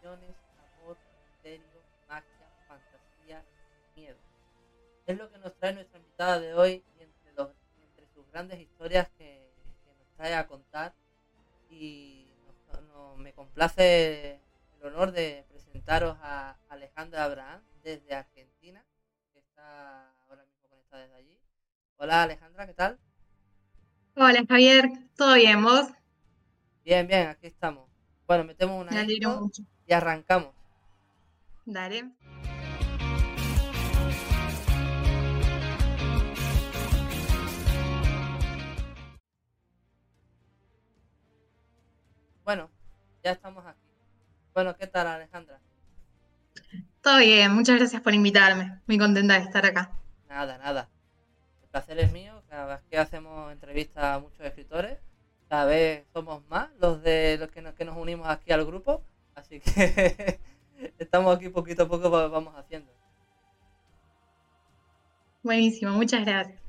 emociones, amor, misterio, magia, fantasía, miedo. Es lo que nos trae nuestra invitada de hoy y entre, los, entre sus grandes historias que, nos trae a contar. Y me complace el honor de presentaros a Alejandra Abraham desde Argentina, que está ahora mismo conectada desde allí. Hola Alejandra, ¿qué tal? Hola Javier, ¿todo bien vos? Bien, bien, aquí estamos. Bueno, metemos una y arrancamos. Dale. Bueno, ya estamos aquí. Bueno, ¿qué tal Alejandra? Todo bien, muchas gracias por invitarme. Muy contenta de estar acá. Nada, nada. El placer es mío. Cada vez que hacemos entrevistas a muchos escritores, cada vez somos más los de los que nos, que nos unimos aquí al grupo. Así que estamos aquí poquito a poco, vamos haciendo. Buenísimo, muchas gracias.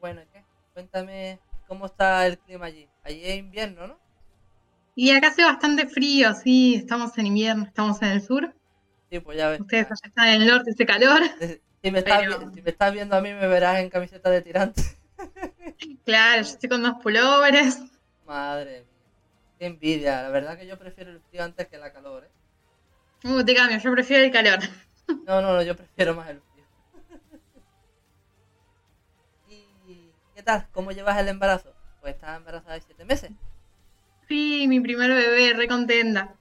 Bueno, ¿qué? Cuéntame cómo está el clima allí. Allí es invierno, ¿no? Y acá hace bastante frío, sí, estamos en invierno, estamos en el sur. Sí, pues ya ves. Ustedes allá están en el norte, ese calor. Si me, estás, viendo a mí, me verás en camiseta de tirante. Claro, yo estoy con dos pulóveres. Madre mía. Qué envidia. La verdad que yo prefiero el frío antes que la calor, ¿eh? Uh, te cambio, yo prefiero el calor. No, no, no, yo prefiero más el frío. ¿Y qué tal? ¿Cómo llevas el embarazo? Pues estás embarazada de siete meses. Sí, mi primer bebé, re contenta.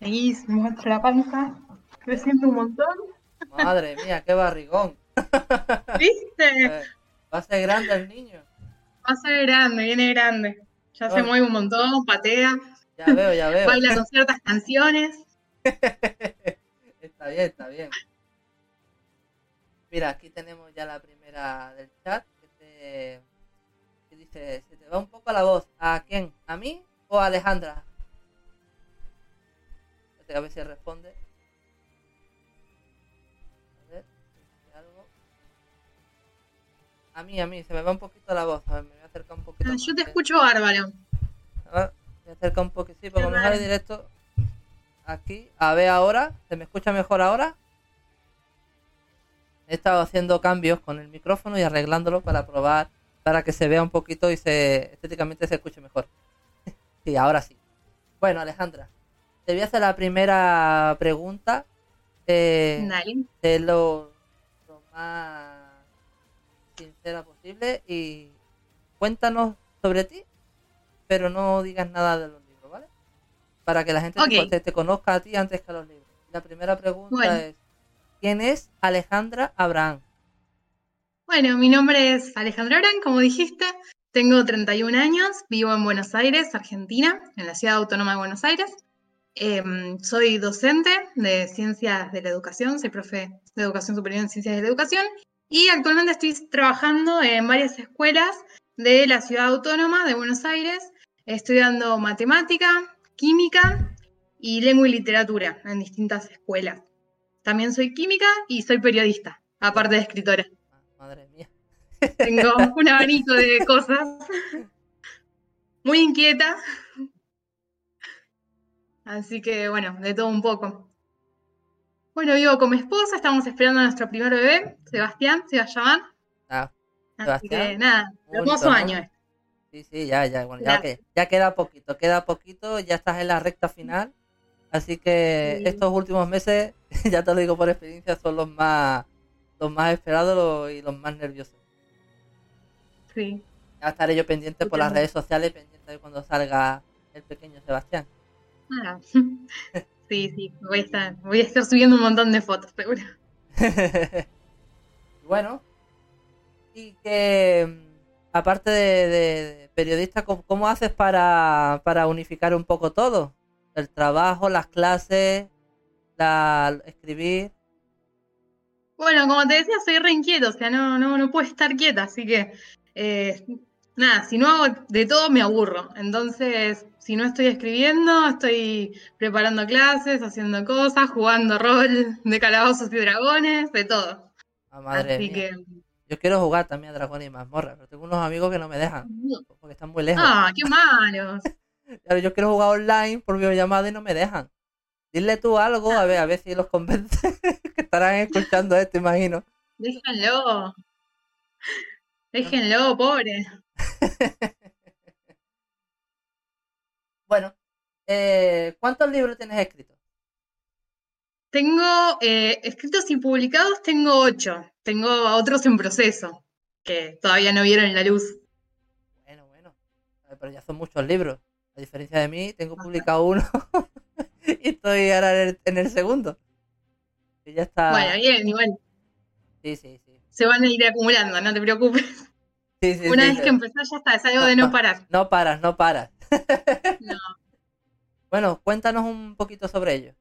Ahí se muestra la panza creciendo un montón. Madre mía, qué barrigón. ¿Viste? Eh, va a ser grande el niño. Va a ser grande, viene grande. Ya se mueve un montón, patea. Ya veo, ya veo. Baila con ciertas canciones. está bien, está bien. Mira, aquí tenemos ya la primera del chat que, que dice, se te va un poco la voz. ¿A quién? ¿A mí o a Alejandra? A ver si responde. A mí, a mí, se me va un poquito la voz. A ver, me voy a acercar un poquito. Ah, yo te escucho bárbaro. A ver, me voy a acercar un poquito. Sí, porque me sale directo aquí. A ver ahora. ¿Se me escucha mejor ahora? He estado haciendo cambios con el micrófono y arreglándolo para probar, para que se vea un poquito y se estéticamente se escuche mejor. sí, ahora sí. Bueno, Alejandra, te voy a hacer la primera pregunta. Eh, de lo más sincera posible y cuéntanos sobre ti, pero no digas nada de los libros, ¿vale? Para que la gente te, conozca a ti antes que a los libros. La primera pregunta es, ¿quién es Alejandra Abraham? Bueno, mi nombre es Alejandra Abraham, como dijiste, tengo 31 años, vivo en Buenos Aires, Argentina, en la ciudad autónoma de Buenos Aires. Em, soy docente de ciencias de la educación, soy profe de educación superior en ciencias de la educación y actualmente estoy trabajando en varias escuelas de la ciudad autónoma de Buenos Aires, estudiando matemática, química y lengua y literatura en distintas escuelas. También soy química y soy periodista, aparte de escritora. Madre mía. Tengo un abanico de cosas. Muy inquieta. Así que bueno, de todo un poco. Bueno, vivo con mi esposa, estamos esperando a nuestro primer bebé, Sebastián, se va a llamar. Así que nada, hermoso año. Sí, sí, ya, ya, bueno, ya, que, ya queda poquito, queda poquito, ya estás en la recta final. Así que estos últimos meses, ya te lo digo por experiencia, son los más los más esperados y los más nerviosos. Sí. Ya estaré yo pendiente por las redes sociales, pendiente de cuando salga el pequeño Sebastián. Ah. Sí, sí, voy a estar, voy a estar subiendo un montón de fotos, seguro. bueno, y que mm, aparte de, periodista, ¿cómo, haces para, unificar un poco todo? El trabajo, las clases, la, escribir. Bueno, como te decía, soy re inquieto, o sea, no, no, no puedo estar quieta, así que eh, nada, si no hago de todo me aburro. Entonces, si no estoy escribiendo, estoy preparando clases, haciendo cosas, jugando rol de calabozos y dragones, de todo. Ah, madre Así que yo quiero jugar también a Dragones y Mazmorra, pero tengo unos amigos que no me dejan, porque están muy lejos. Ah, qué malos. yo quiero jugar online por videollamada y no me dejan. Dile tú algo, a ver, a ver si los convence, que estarán escuchando esto, imagino. Déjenlo. Déjenlo, pobre. bueno, eh, ¿cuántos libros tienes escritos? Tengo eh, escritos y publicados, tengo ocho. Tengo otros en proceso, que todavía no vieron la luz. Bueno, bueno. Pero ya son muchos libros. A diferencia de mí, tengo publicado uno y estoy ahora en el, segundo. Y ya está. Bueno, bien, igual. Sí, sí, sí. Se van a ir acumulando, no te preocupes. Sí, sí, Una vez que empezás ya está, es algo de no, parar. No paras, no paras. no. Bueno, cuéntanos un poquito sobre ello.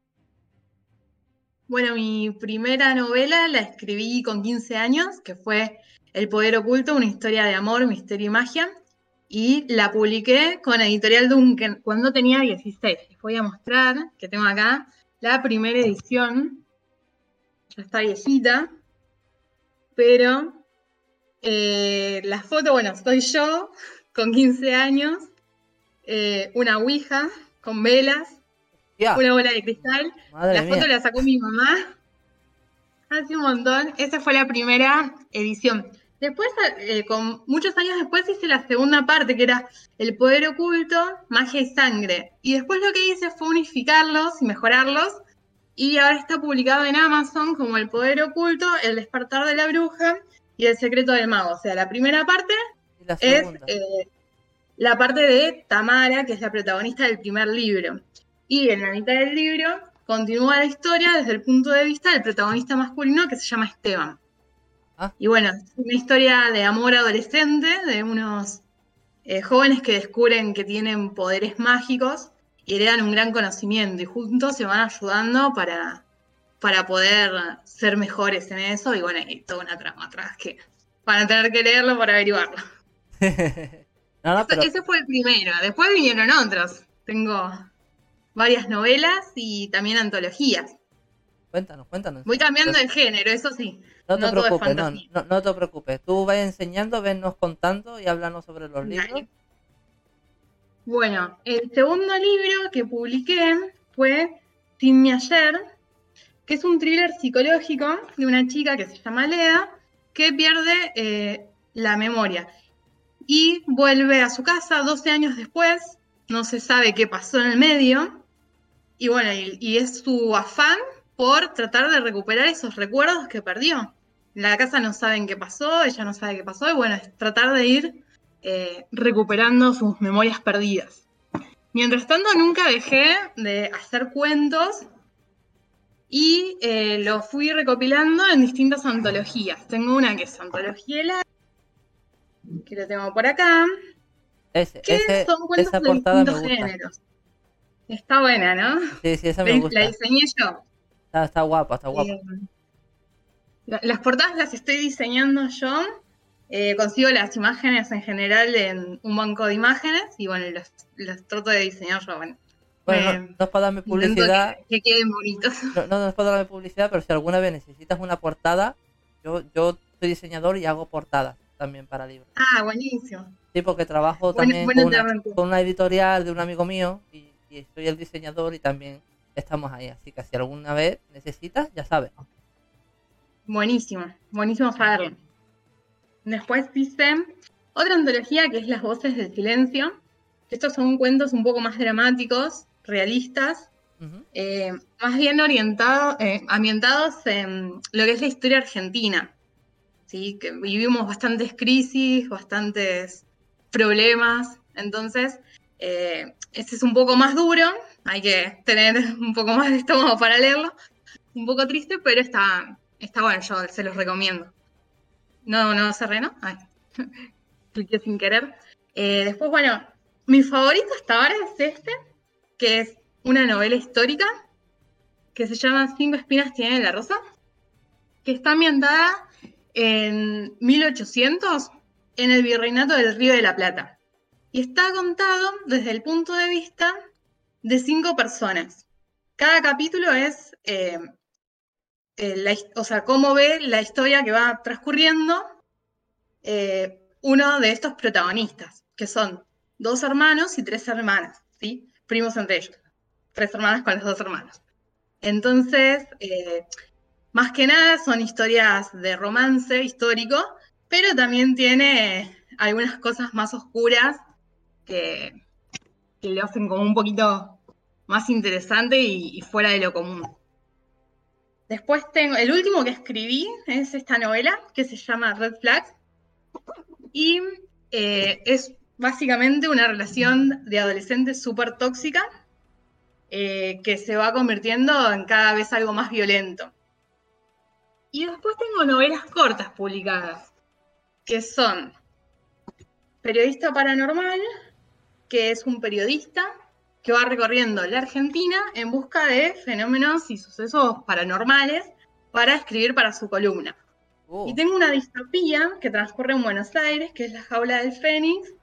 Bueno, mi primera novela la escribí con 15 años, que fue El Poder Oculto, una historia de amor, misterio y magia, y la publiqué con Editorial Duncan cuando tenía 16. Les voy a mostrar que tengo acá la primera edición, ya está viejita, pero eh, la foto, bueno, soy yo con 15 años, eh, una ouija con velas, una bola de cristal. la foto la sacó mi mamá hace un montón. Esa fue la primera edición. Después, eh, con muchos años después, hice la segunda parte, que era El Poder Oculto, Magia y Sangre. Y después lo que hice fue unificarlos y mejorarlos. Y ahora está publicado en Amazon como El Poder Oculto, El Despertar de la Bruja y El Secreto del Mago. O sea, la primera parte es eh, la parte de Tamara, que es la protagonista del primer libro. Y en la mitad del libro continúa la historia desde el punto de vista del protagonista masculino que se llama Esteban. Ah. Y bueno, es una historia de amor adolescente, de unos eh, jóvenes que descubren que tienen poderes mágicos y heredan un gran conocimiento y juntos se van ayudando para, para poder ser mejores en eso. Y bueno, hay toda una trama atrás que van a tener que leerlo para averiguarlo. ese fue el primero. Después vinieron otros. Tengo varias novelas y también antologías. Cuéntanos, cuéntanos. Voy cambiando el género, eso sí. No te preocupes, no, te preocupes. Tú vas enseñando, vennos contando y háblanos sobre los libros. Bueno, el segundo libro que publiqué fue Sin mi ayer, que es un thriller psicológico de una chica que se llama Lea, que pierde eh, la memoria y vuelve a su casa 12 años después, no se sabe qué pasó en el medio, y bueno, y, es su afán por tratar de recuperar esos recuerdos que perdió. En la casa no saben qué pasó, ella no sabe qué pasó, y bueno, es tratar de ir eh, recuperando sus memorias perdidas. Mientras tanto, nunca dejé de hacer cuentos y eh, lo fui recopilando en distintas antologías. Tengo una que es Antología la que lo tengo por acá, ese, que son cuentos de distintos géneros. Está buena, ¿no? Sí, sí, esa me gusta. La diseñé yo. Está, guapa, está guapa. Eh, las portadas las estoy diseñando yo. Eh, consigo las imágenes en general en un banco de imágenes y bueno, las, trato de diseñar yo. Bueno, bueno no, es para darme publicidad. Que, queden bonitos. No, no, es para darme publicidad, pero si alguna vez necesitas una portada, yo, yo soy diseñador y hago portadas también para libros. Ah, buenísimo. Sí, porque trabajo también con, una, con, una, editorial de un amigo mío y y soy el diseñador y también estamos ahí. Así que si alguna vez necesitas, ya sabes. Buenísimo, buenísimo saberlo. Después dice otra antología que es Las Voces del Silencio. Estos son cuentos un poco más dramáticos, realistas, eh, más bien orientados, eh, ambientados en lo que es la historia argentina. ¿sí? Que vivimos bastantes crisis, bastantes problemas. Entonces, eh, este es un poco más duro, hay que tener un poco más de estómago para leerlo. Un poco triste, pero está, está bueno, yo se los recomiendo. No, no cerré, ¿no? Ay, cliqué sin querer. Eh, después, bueno, mi favorito hasta ahora es este, que es una novela histórica que se llama Cinco espinas tiene la rosa, que está ambientada en 1800 en el virreinato del Río de la Plata. Y está contado desde el punto de vista de cinco personas. Cada capítulo es, eh, eh, o sea, cómo ve la historia que va transcurriendo eh, uno de estos protagonistas, que son dos hermanos y tres hermanas, ¿sí? Primos entre ellos. Tres hermanas con los dos hermanos. Entonces, más que nada son historias de romance histórico, pero también tiene algunas cosas más oscuras que, que le hacen como un poquito más interesante y, fuera de lo común. Después tengo, el último que escribí es esta novela que se llama Red Flags y eh, es básicamente una relación de adolescentes súper tóxica eh, que se va convirtiendo en cada vez algo más violento. Y después tengo novelas cortas publicadas, que son Periodista Paranormal, que es un periodista que va recorriendo la Argentina en busca de fenómenos y sucesos paranormales para escribir para su columna. Oh. Y tengo una distopía que transcurre en Buenos Aires, que es La Jaula del Fénix,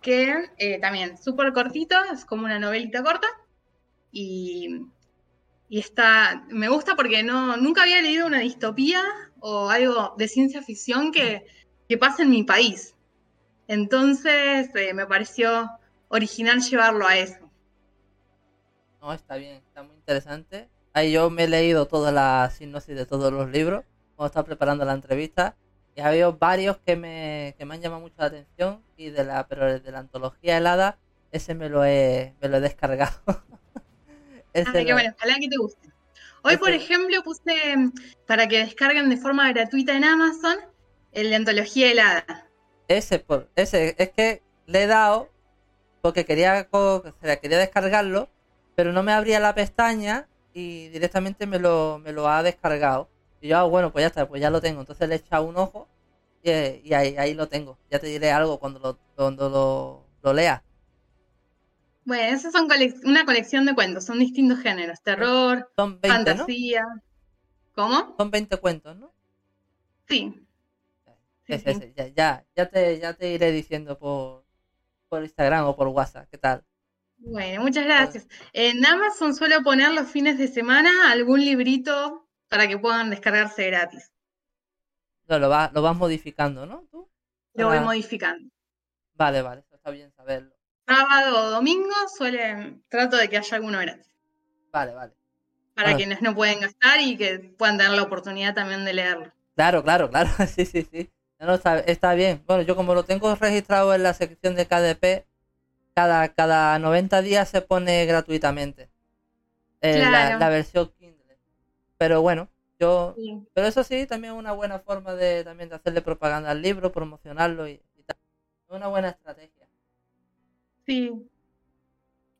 que eh, también súper cortito, es como una novelita corta. Y, está, me gusta porque no, nunca había leído una distopía o algo de ciencia ficción que, que pase en mi país. Entonces eh, me pareció original llevarlo a eso. No, está bien, está muy interesante. Ahí yo me he leído toda la sinopsis de todos los libros cuando estaba preparando la entrevista y ha habido varios que me, que me han llamado mucho la atención y de la pero de la antología helada ese me lo he, me lo he descargado. ah, qué bueno, ojalá que te guste. Hoy, por ejemplo, puse mm, para que descarguen de forma gratuita en Amazon el de antología helada. Ese, por, ese, es que le he dado porque quería, quería descargarlo, pero no me abría la pestaña y directamente me lo, me lo ha descargado. Y yo, ah, bueno, pues ya está, pues ya lo tengo. Entonces le he echado un ojo y, ahí, ahí, lo tengo. Ya te diré algo cuando lo, cuando lo, lo lea. Bueno, esas son una colección de cuentos, son distintos géneros, terror, fantasía. ¿Cómo? Son 20 cuentos, ¿no? Sí. Ya, ya, ya, te, ya te iré diciendo por, por Instagram o por WhatsApp. ¿Qué tal? Bueno, muchas gracias. En Amazon suelo poner los fines de semana algún librito para que puedan descargarse gratis. No, lo, va, lo vas modificando, ¿no? ¿Tú? Lo voy modificando. Vale, vale, está bien saberlo. Sábado o domingo suele, trato de que haya alguno gratis. Vale, vale. Para quienes no pueden gastar y que puedan tener la oportunidad también de leerlo. Claro, claro, claro. sí, sí, sí. No, está, bien. Bueno, yo como lo tengo registrado en la sección de KDP, cada, cada 90 días se pone gratuitamente eh, la, versión Kindle. Pero bueno, yo... Pero eso sí, también es una buena forma de también de hacerle propaganda al libro, promocionarlo y, tal. Es una buena estrategia. Sí.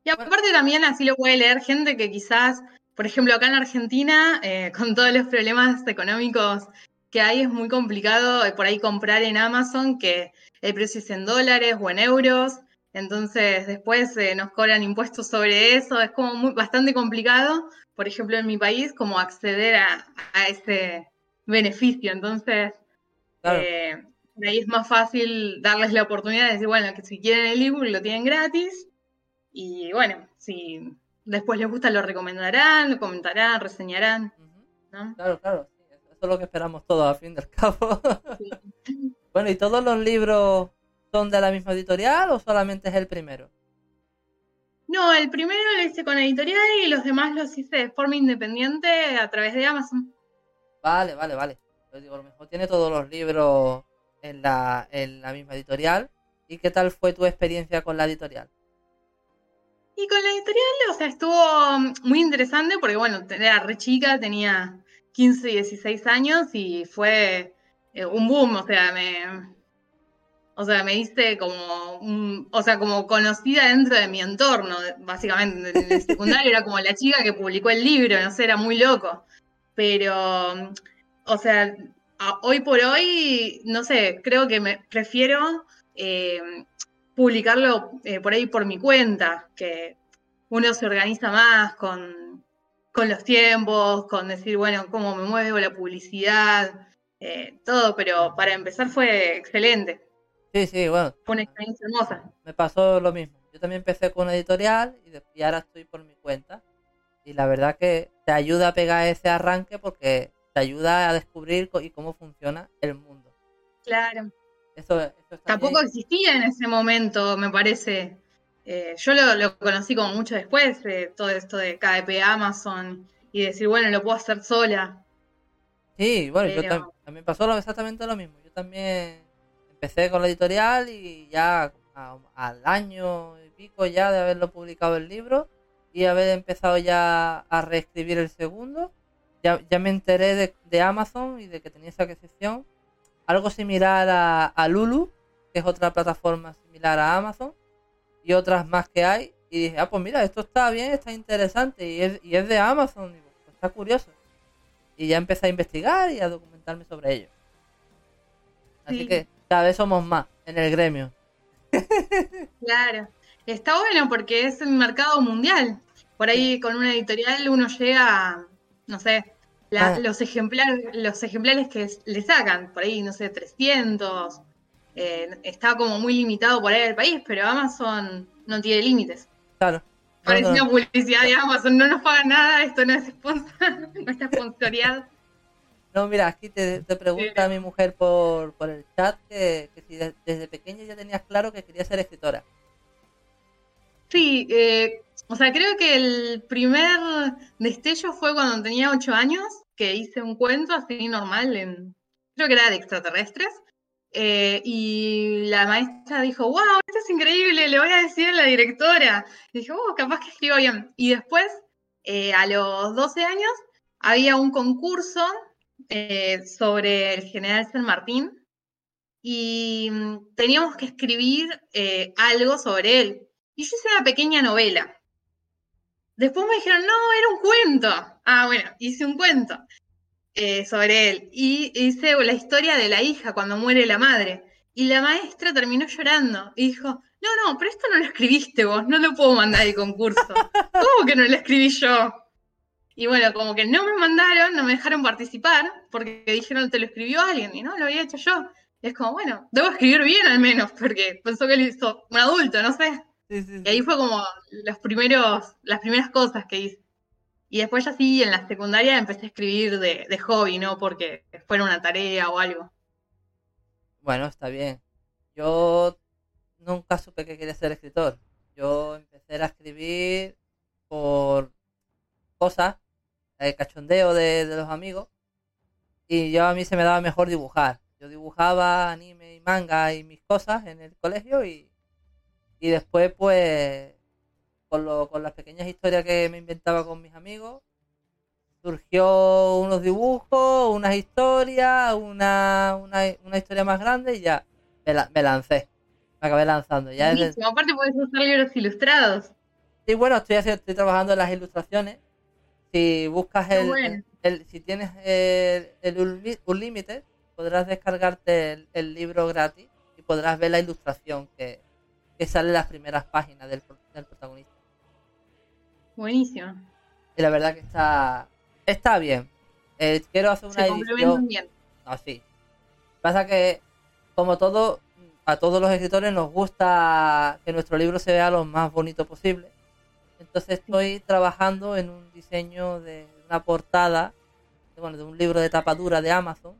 Y aparte también así lo puede leer gente que quizás, por ejemplo, acá en Argentina, eh, con todos los problemas económicos que hay es muy complicado eh, por ahí comprar en Amazon, que el precio es en dólares o en euros, entonces después eh, nos cobran impuestos sobre eso, es como muy, bastante complicado, por ejemplo en mi país, como acceder a, ese beneficio, entonces eh, ahí es más fácil darles la oportunidad de decir, bueno, que si quieren el ebook lo tienen gratis, y bueno, si después les gusta lo recomendarán, lo comentarán, reseñarán. Claro, claro. Eso es lo que esperamos todos, a fin del cabo. bueno, ¿y todos los libros son de la misma editorial o solamente es el primero? No, el primero lo hice con editorial y los demás los hice de forma independiente a través de Amazon. Vale, vale, vale. Pues digo, a lo mejor tiene todos los libros en la, en la misma editorial. ¿Y qué tal fue tu experiencia con la editorial? Y con la editorial, o sea, estuvo muy interesante porque, bueno, era re chica, tenía 15, 16 años y fue eh, un boom, o sea, me, o sea, me hice como, o sea, como conocida dentro de mi entorno, básicamente. En el secundario era como la chica que publicó el libro, no sé, era muy loco. Pero, o sea, hoy por hoy, no sé, creo que me prefiero eh, publicarlo eh, por ahí por mi cuenta, que uno se organiza más con, con los tiempos, con decir, bueno, cómo me muevo, la publicidad, eh, todo, pero para empezar fue excelente. Sí, sí, bueno. Fue una experiencia hermosa. Me pasó lo mismo. Yo también empecé con una editorial y, ahora estoy por mi cuenta. Y la verdad que te ayuda a pegar ese arranque porque te ayuda a descubrir y cómo funciona el mundo. Claro. Eso, Tampoco existía en ese momento, me parece, eh, yo lo, conocí como mucho después, de todo esto de KDP Amazon y decir, bueno, lo puedo hacer sola. Sí, bueno, yo también pasó exactamente lo mismo. Yo también empecé con la editorial y ya al año y pico ya de haberlo publicado el libro y haber empezado ya a reescribir el segundo, ya, ya me enteré de, de Amazon y de que tenía esa adquisición. Algo similar a, a Lulu, que es otra plataforma similar a Amazon, y otras más que hay. Y dije, ah, pues mira, esto está bien, está interesante, y es, y es de Amazon, digo, pues está curioso. Y ya empecé a investigar y a documentarme sobre ello. Así que cada vez somos más en el gremio. Claro. Está bueno porque es un mercado mundial. Por ahí con una editorial uno llega, no sé, ah. los, ejemplares, los ejemplares que le sacan, por ahí, no sé, 300. Eh, está como muy limitado por ahí el país, pero Amazon no tiene límites. Claro. Parece una publicidad de Amazon, no nos paga nada, esto no es sponsor, no está sponsoreado. No, mira, aquí te, pregunta mi mujer por, por el chat que, si desde pequeña ya tenías claro que quería ser escritora. Sí, eh, o sea, creo que el primer destello fue cuando tenía ocho años, que hice un cuento así normal, en, creo que era de extraterrestres, eh, y la maestra dijo, wow, esto es increíble, le voy a decir a la directora. Y dije, oh, capaz que escribo bien. Y después, eh, a los 12 años, había un concurso eh, sobre el general San Martín y mm, teníamos que escribir algo sobre él. Y yo hice una pequeña novela. Después me dijeron, no, era un cuento. Ah, bueno, hice un cuento eh, sobre él. Y hice la historia de la hija cuando muere la madre. Y la maestra terminó llorando y dijo, no, no, pero esto no lo escribiste vos, no lo puedo mandar al concurso. ¿Cómo que no lo escribí yo? Y bueno, como que no me mandaron, no me dejaron participar, porque dijeron, te lo escribió alguien, y no, lo había hecho yo. es como, bueno, debo escribir bien al menos, porque pensó que lo hizo un adulto, no sé. Y ahí fue como los primeros, las primeras cosas que hice. Y después ya sí, en la secundaria empecé a escribir de, de hobby, ¿no? Porque fuera una tarea o algo. Bueno, está bien. Yo nunca supe que quería ser escritor. Yo empecé a escribir por cosas el cachondeo de, los amigos. Y yo a mí se me daba mejor dibujar. Yo dibujaba anime y manga y mis cosas en el colegio y, y después pues con, lo, con las pequeñas historias que me inventaba con mis amigos surgió unos dibujos, unas historias, una, una, historia más grande y ya me, lancé. Me acabé lanzando. Ya Aparte puedes hacer libros ilustrados. Sí, bueno, estoy, estoy trabajando en las ilustraciones si buscas el, si tienes el, el Unlimited, podrás descargarte el, libro gratis y podrás ver la ilustración que, sale en las primeras páginas del, protagonista. Buenísimo. Y la verdad que está está bien. Eh, quiero hacer una edición. Bien. No, sí. Pasa que, como todo, a todos los escritores nos gusta que nuestro libro se vea lo más bonito posible. Entonces estoy trabajando en un diseño de una portada, bueno, de un libro de tapadura de Amazon,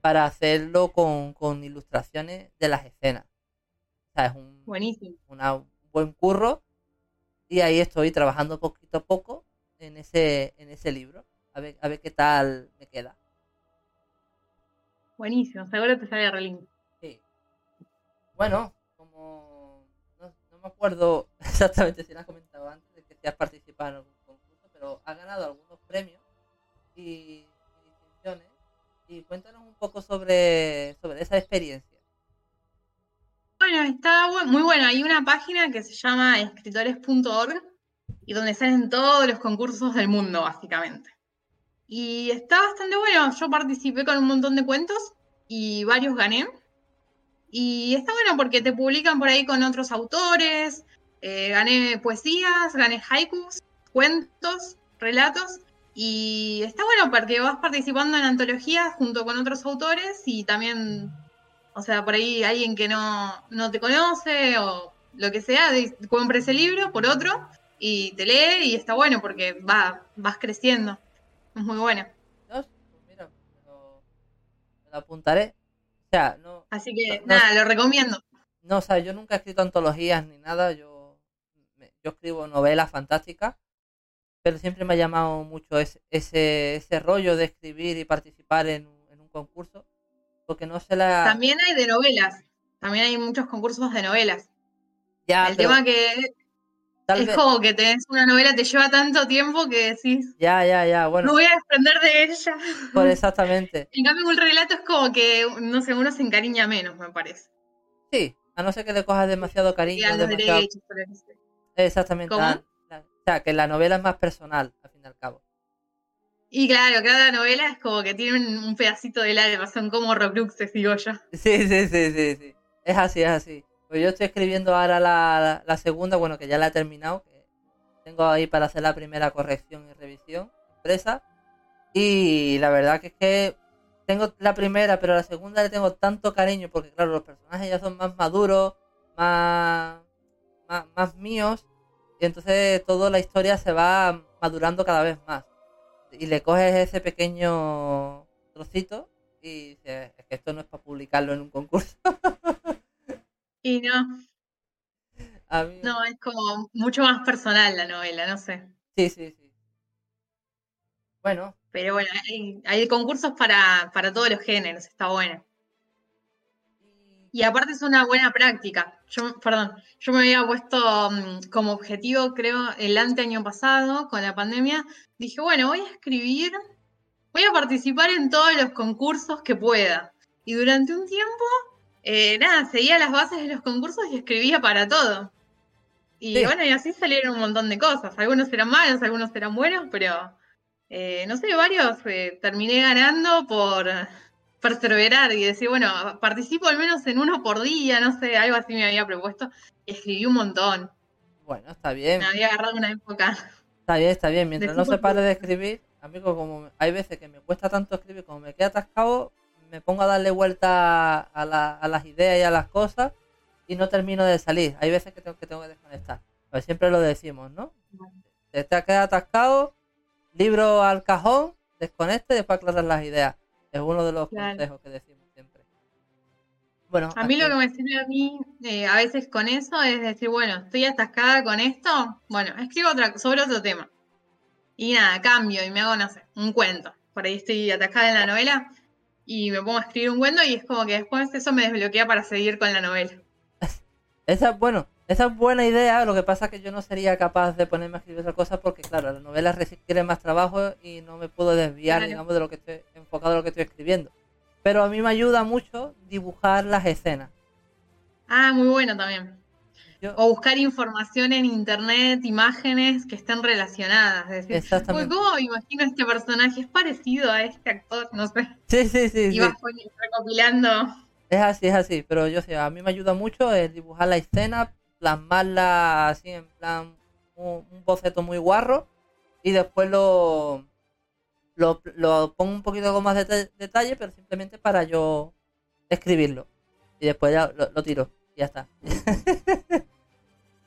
para hacerlo con, ilustraciones de las escenas. O sea, es un, Buenísimo. un buen curro y ahí estoy trabajando poquito a poco en ese, en ese libro. A ver, a ver qué tal me queda. Buenísimo, seguro te sale re Sí. Bueno, me acuerdo exactamente si lo has comentado antes, de que si has participado en algún concurso, pero ha ganado algunos premios y, distinciones. Y cuéntanos un poco sobre, sobre esa experiencia. Está muy bueno. Hay una página que se llama escritores.org y donde salen todos los concursos del mundo, básicamente. Y está bastante bueno. Yo participé con un montón de cuentos y varios gané. Y está bueno porque te publican por ahí con otros autores. Eh, gané poesías, gané haikus, cuentos, relatos. Y está bueno porque vas participando en antologías junto con otros autores y también, o sea, por ahí alguien que no, no te conoce o lo que sea, compra ese libro por otro y te lee y está bueno porque va, vas creciendo. Es muy bueno. Pues mira, me lo apuntaré Así que nada, lo recomiendo. No, o sea, yo nunca he escrito antologías ni nada, yo, yo escribo novelas fantásticas pero siempre me ha llamado mucho ese, ese, ese rollo de escribir y participar en, en un concurso, porque no se la... También hay de novelas, también hay muchos concursos de novelas. Ya, el pero tema que tal es vez- como que tenés una novela, te lleva tanto tiempo que decís, Ya, ya, ya, no bueno, voy a desprender de ella. por exactamente. En cambio, un relato es como que, no sé, uno se encariña menos, me parece. Sí, a no ser que le cojas demasiado cariño, los demasiado... derechos. Exactamente. ¿Cómo? o sea, que la novela es más personal, al fin y al cabo. Y claro, cada novela es como que tiene un, pedacito del alma, son como horrocruxes, digo yo. Sí, sí, sí, sí, sí. Es así, es así. Pues yo estoy escribiendo ahora la, la- segunda, bueno, que ya la he terminado. Tengo ahí para hacer la primera corrección y revisión impresa. Y la verdad que es que tengo la primera, pero la segunda le tengo tanto cariño porque, claro, los personajes ya son más maduros, más, más, más míos. Y entonces toda la historia se va madurando cada vez más. Y le coges ese pequeño trocito y dices, es que esto no es para publicarlo en un concurso. Y no, A mí- no, es como mucho más personal la novela, no sé. Sí, sí, sí. Bueno, Pero bueno, hay, hay concursos para, para todos los géneros, está bueno. Y- aparte es una buena práctica. Yo, perdón, yo me había puesto mm, como objetivo, creo, el año pasado, con la pandemia, dije, bueno, voy a escribir, voy a participar en todos los concursos que pueda. Y durante un tiempo, eh, nada, seguía las bases de los concursos y escribía para todo. Y Sí. bueno, y así salieron un montón de cosas. Algunos eran malos, algunos eran buenos, pero eh, no sé, varios eh, terminé ganando por perseverar y decir, bueno, participo al menos en uno por día, no sé, algo así me había propuesto. Escribí un montón. bueno, está bien. Me había agarrado una época. Está bien, está bien. Mientras no se pare de escribir, amigo, como hay veces que me cuesta tanto escribir, como me queda atascado, me pongo a darle vuelta a, la- a las ideas y a las cosas y no termino de salir. Hay veces que tengo que, tengo que desconectar. Pero siempre lo decimos, ¿no? Te te queda atascado, libro al cajón, desconecta y después aclaras las ideas. Es uno de los Claro. consejos que decimos siempre. Bueno, A mí lo que me sirve a mí eh, a veces con eso es decir, bueno, estoy atascada con esto, bueno, escribo otra, sobre otro tema. Y nada, cambio y me hago, no sé, un cuento. Por ahí estoy atascada en la novela y me pongo a escribir un cuento y es como que después eso me desbloquea para seguir con la novela. Esa, bueno, esa es buena idea, lo que pasa es que yo no sería capaz de ponerme a escribir otra cosa porque, claro, la novela requiere más trabajo y no me puedo desviar, Claro. digamos, de lo que estoy enfocado en lo que estoy escribiendo. Pero a mí me ayuda mucho dibujar las escenas. Ah, muy bueno también. Yo- O buscar información en internet, imágenes que estén relacionadas. Es decir, Exactamente. "Uy, ¿cómo imagino este personaje? Es parecido a este actor, no sé. Sí, sí, sí, Y vas recopilando. Es así, es así. Pero yo sé, a mí me ayuda mucho el dibujar la escena, plasmarla así en plan un, un boceto muy guarro y después lo, lo, lo pongo un poquito con más deta- detalle, pero simplemente para yo escribirlo. Y después ya lo, lo tiro. Y ya está.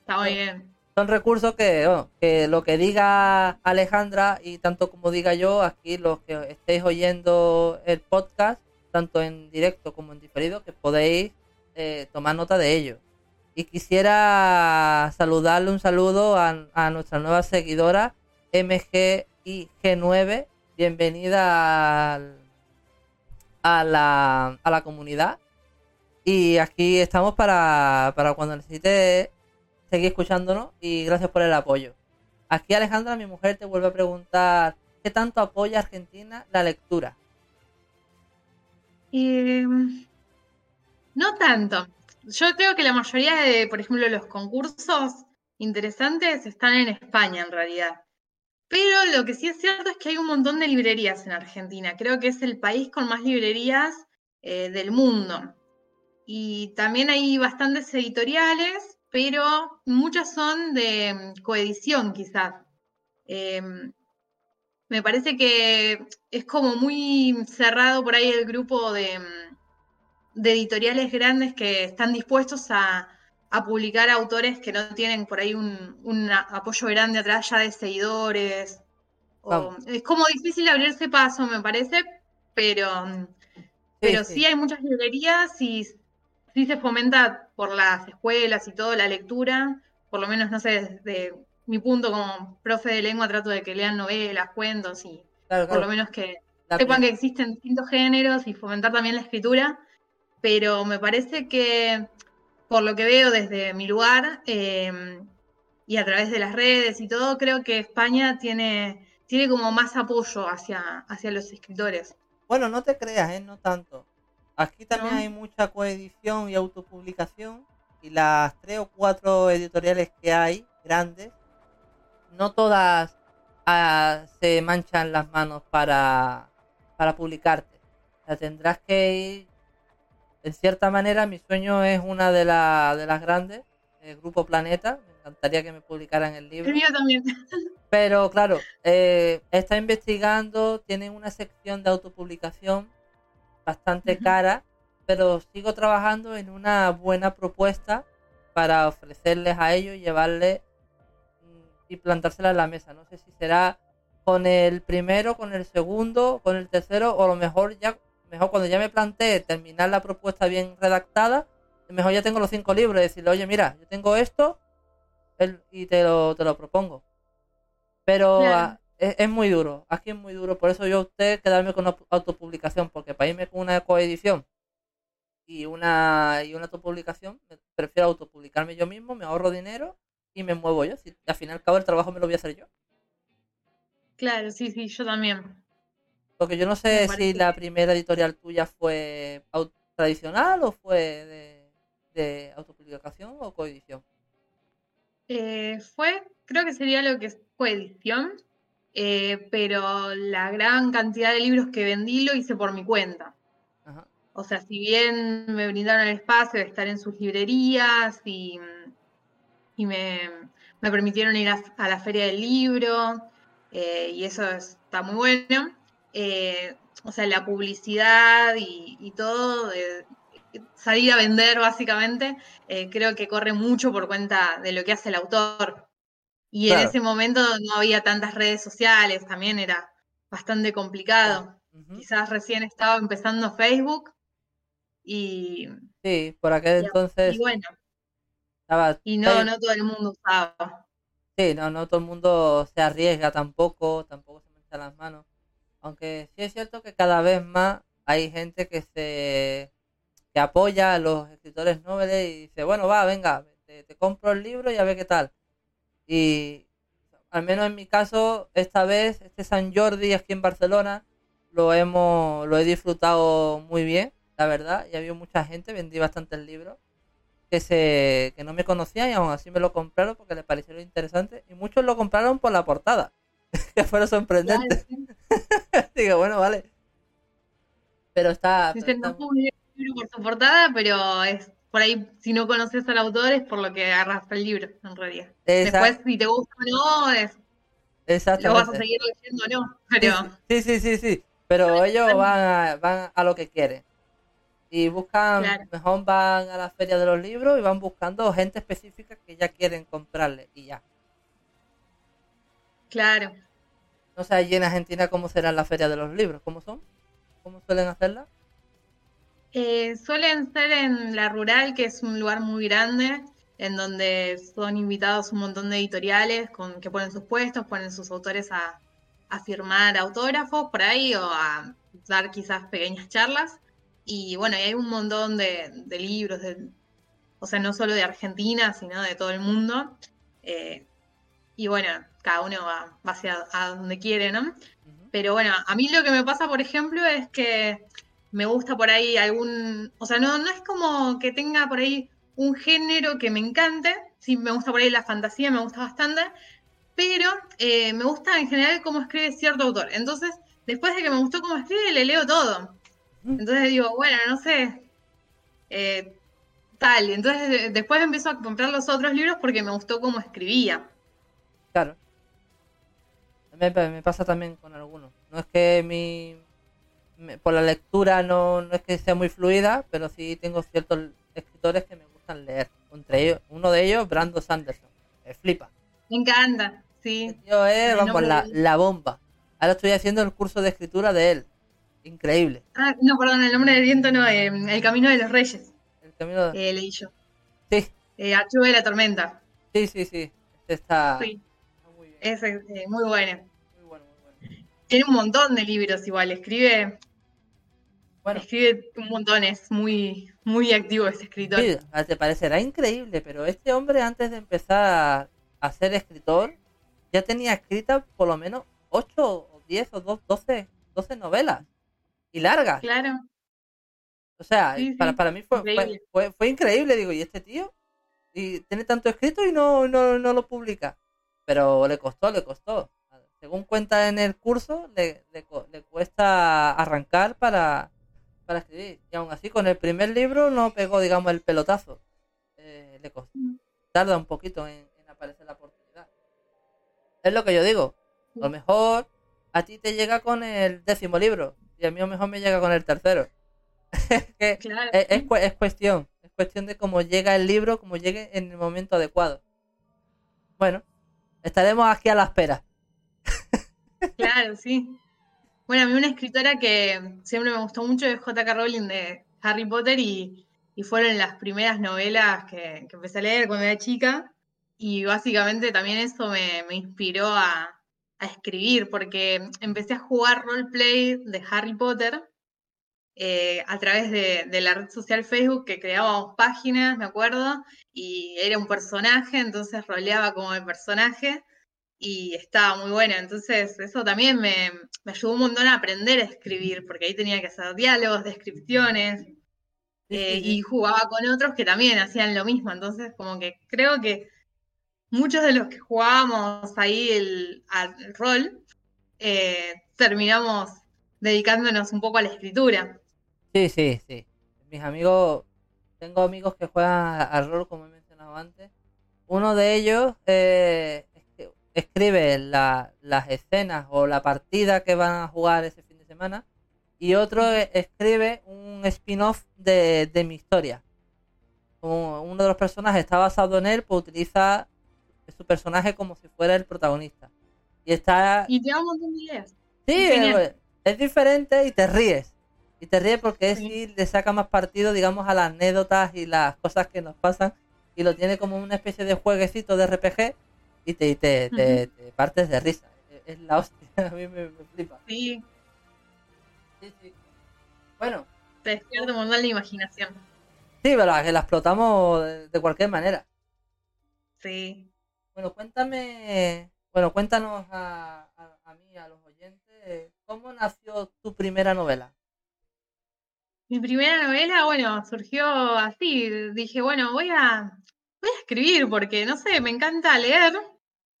Está muy bien. Son recursos que, bueno, que lo que diga Alejandra y tanto como diga yo, aquí los que estéis oyendo el podcast, tanto en directo como en diferido, que podéis eh, tomar nota de ello. Y quisiera saludarle un saludo a, nuestra nueva seguidora, MGIG9. Bienvenida a, la, a la comunidad. Y aquí estamos para, para cuando necesites seguir escuchándonos y gracias por el apoyo. Aquí Alejandra, mi mujer, te vuelve a preguntar ¿qué tanto apoya Argentina la lectura? Eh, no tanto. Yo creo que la mayoría de, por ejemplo, los concursos interesantes están en España en realidad. Pero lo que sí es cierto es que hay un montón de librerías en Argentina. Creo que es el país con más librerías eh, del mundo. Y también hay bastantes editoriales, pero muchas son de mm, coedición quizás. Em, me parece que es como muy cerrado por ahí el grupo de, mm, de editoriales grandes que están dispuestos a, a publicar autores que no tienen por ahí un, un apoyo grande atrás ya de seguidores. O- es como difícil abrirse paso, me parece, pero, mm, pero sí. hay muchas librerías y sí se fomenta por las escuelas y todo la lectura, por lo menos, no sé, desde mi punto como profe de lengua, trato de que lean novelas, cuentos y por lo menos que sepan que existen distintos géneros y fomentar también la escritura. Pero me parece que, por lo que veo desde mi lugar em, y a través de las redes y todo, creo que España tiene, tiene como más apoyo hacia, hacia los escritores. Bueno, no te creas, ¿eh? no tanto. Aquí también hay mucha coedición y autopublicación y las tres o cuatro editoriales que hay grandes, no todas ah, se manchan las manos para, para publicarte. O tendrás que ir, en cierta manera, mi sueño es una de, de las grandes, el Grupo Planeta, me encantaría que me publicaran el libro. El mío también. Pero claro, eh, está investigando, tienen una sección de autopublicación bastante cara, pero sigo trabajando en una buena propuesta para ofrecerles a ellos y llevarles mm, y plantársela en la mesa. No sé si será con el primero, con el segundo, con el tercero, o a lo mejor ya, mejor cuando ya me planteé terminar la propuesta bien redactada, mejor ya tengo los cinco libros y decirle, oye, mira, yo tengo esto y te lo, te lo propongo. Pero ah, es, muy duro, aquí es muy duro, por eso yo a usted quedarme con una autopublicación, porque para irme con una coedición y una y una autopublicación, prefiero autopublicarme yo mismo, me ahorro dinero y me muevo yo. Si, al final cabo el trabajo me lo voy a hacer yo. Claro, sí, sí, yo también. Porque yo no sé si la primera editorial tuya fue tradicional o fue de, de autopublicación o coedición. Eh, fue, creo que sería lo que fue edición, eh, pero la gran cantidad de libros que vendí lo hice por mi cuenta. O sea, si bien me brindaron el espacio de estar en sus librerías y, y me, permitieron ir a, la feria del libro, eh, y eso está muy bueno. O sea, la publicidad y, todo, salir a vender básicamente, creo que corre mucho por cuenta de lo que hace el autor. Y en ese momento no había tantas redes sociales, también era bastante complicado. Quizás recién estaba empezando Facebook y... Sí, por aquel entonces... Y bueno. y no, no todo el mundo usaba. Sí, no, no todo el mundo se arriesga tampoco, tampoco se mete las manos. Aunque sí es cierto que cada vez más hay gente que se que apoya a los escritores noveles y dice, bueno, va, venga, te, te compro el libro y a ver qué tal. Y al menos en mi caso, esta vez, este San Jordi aquí en Barcelona, lo hemos, lo he disfrutado muy bien, la verdad. Y había mucha gente, vendí bastantes libros que se, que no me conocían y aún así me lo compraron porque les parecieron interesante. Y muchos lo compraron por la portada, que fueron sorprendentes. Digo, bueno, vale. Pero está. no libro por su portada, pero es por ahí, si no conoces al autor, es por lo que agarras el libro, en realidad. Después, si te gusta o no, es, lo vas a seguir leyendo o no. Pero... Sí, sí, sí, sí, Pero ellos van a, van a lo que quieren. Y buscan, mejor van a la feria de los libros y van buscando gente específica que ya quieren comprarle y ya. Claro. No sé allí en Argentina cómo será la feria de los libros, ¿cómo son? ¿Cómo suelen hacerla? Eh, suelen ser en la rural, que es un lugar muy grande, en donde son invitados un montón de editoriales con, que ponen sus puestos, ponen sus autores a, firmar autógrafos por ahí o a dar quizás pequeñas charlas. Y bueno, hay un montón de, libros, o sea, no solo de Argentina, sino de todo el mundo. Eh, y bueno, cada uno va, hacia a donde quiere, ¿no? Pero bueno, a mí lo que me pasa, por ejemplo, es que me gusta por ahí algún, o sea, no, no es como que tenga por ahí un género que me encante, sí me gusta por ahí la fantasía, me gusta bastante, pero eh, me gusta en general cómo escribe cierto autor. Entonces, después de que me gustó cómo escribe, le leo todo. Entonces digo, bueno, no sé, eh, tal. Entonces después empiezo a comprar los otros libros porque me gustó cómo escribía. Claro. Me, me pasa también con algunos. No es que mi, por la lectura no, no es que sea muy fluida, pero sí tengo ciertos escritores que me gustan leer. Entre ellos, uno de ellos, Brando Sanderson. Me flipa. Me encanta, sí. Yo es, vamos, la, la, bomba. Ahora estoy haciendo el curso de escritura de él. Increíble. Ah, no, perdón, el nombre del viento no, eh, El Camino de los Reyes. El Camino de... Eh, leí yo. Sí. Eh, Archivo de la Tormenta. Sí, sí, sí. Este está... Sí. Es eh, muy bueno. Muy bueno, muy bueno. Tiene un montón de libros igual, escribe. Bueno. Escribe un montón, es muy, muy activo ese escritor. Sí, te parecerá increíble, pero este hombre antes de empezar a ser escritor ya tenía escritas por lo menos 8 o 10 o 12, 12 novelas y largas. Claro. O sea, Sí, para, sí, para mí fue fue, increíble. fue, fue increíble, digo, ¿y este tío? Y tiene tanto escrito y no, no, no lo publica. Pero le costó, le costó. Según cuenta en el curso, le, le, cuesta arrancar para, para escribir. Y aún así, con el primer libro no pegó, digamos, el pelotazo. Eh, le costó. Mm. Tarda un poquito en, en aparecer la oportunidad. Es lo que yo digo. A lo mejor a ti te llega con el décimo libro y a mí a lo mejor me llega con el tercero. Es que Claro. es, es es cuestión, es cuestión de cómo llega el libro, cómo llegue en el momento adecuado. Bueno, estaremos aquí a la espera. Claro, sí. Bueno, a mí una escritora que siempre me gustó mucho es J.K. Rowling de Harry Potter y, fueron las primeras novelas que, que empecé a leer cuando era chica y básicamente también eso me, me inspiró a, a escribir porque empecé a jugar roleplay de Harry Potter eh, a través de, de la red social Facebook que creábamos páginas, me acuerdo, y era un personaje, entonces roleaba como el personaje y estaba muy buena. Entonces, eso también me, me ayudó un montón a aprender a escribir, porque ahí tenía que hacer diálogos, descripciones, eh, y jugaba con otros que también hacían lo mismo. Entonces, como que creo que muchos de los que jugábamos ahí el, al rol, eh, terminamos dedicándonos un poco a la escritura. Sí, sí, sí. Mis amigos, tengo amigos que juegan a- al rol, como he mencionado antes. Uno de ellos eh, escribe la- las escenas o la partida que van a jugar ese fin de semana. Y otro eh, escribe un spin-off de, de mi historia. Como uno de los personajes está basado en él, pues utiliza su personaje como si fuera el protagonista. Y está Y te ideas. Sí, eh, es diferente y te ríes. Y te ríes porque es Sí. sí le saca más partido, digamos, a las anécdotas y las cosas que nos pasan. Y lo tiene como una especie de jueguecito de RPG y te, y te, te- te partes de risa. Es- la hostia, a mí me, me flipa. Sí, Sí, sí. Bueno, te despierta un montón la imaginación. sí, pero que la explotamos de, de cualquier manera. Sí. Bueno, cuéntame, bueno, cuéntanos a, a, a mí, a los oyentes, ¿cómo nació tu primera novela? Mi primera novela, bueno, surgió así. Dije, bueno, voy a, voy a escribir porque, no sé, me encanta leer.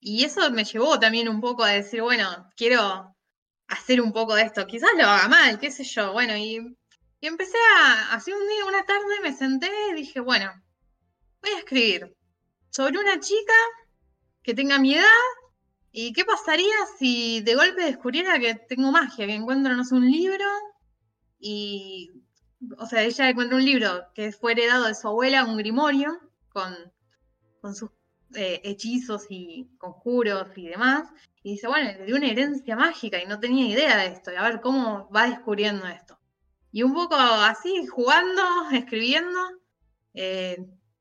Y eso me llevó también un poco a decir, bueno, quiero hacer un poco de esto. Quizás lo haga mal, qué sé yo. Bueno, y, y empecé a, así un día, una tarde, me senté y dije, bueno, voy a escribir sobre una chica que tenga mi edad y qué pasaría si de golpe descubriera que tengo magia, que encuentro, no sé, un libro y o sea, ella encuentra un libro que fue heredado de su abuela, un grimorio, con, con sus eh, hechizos y conjuros y demás. Y dice, bueno, le dio una herencia mágica y no tenía idea de esto. Y a ver cómo va descubriendo esto. Y un poco así, jugando, escribiendo. Eh,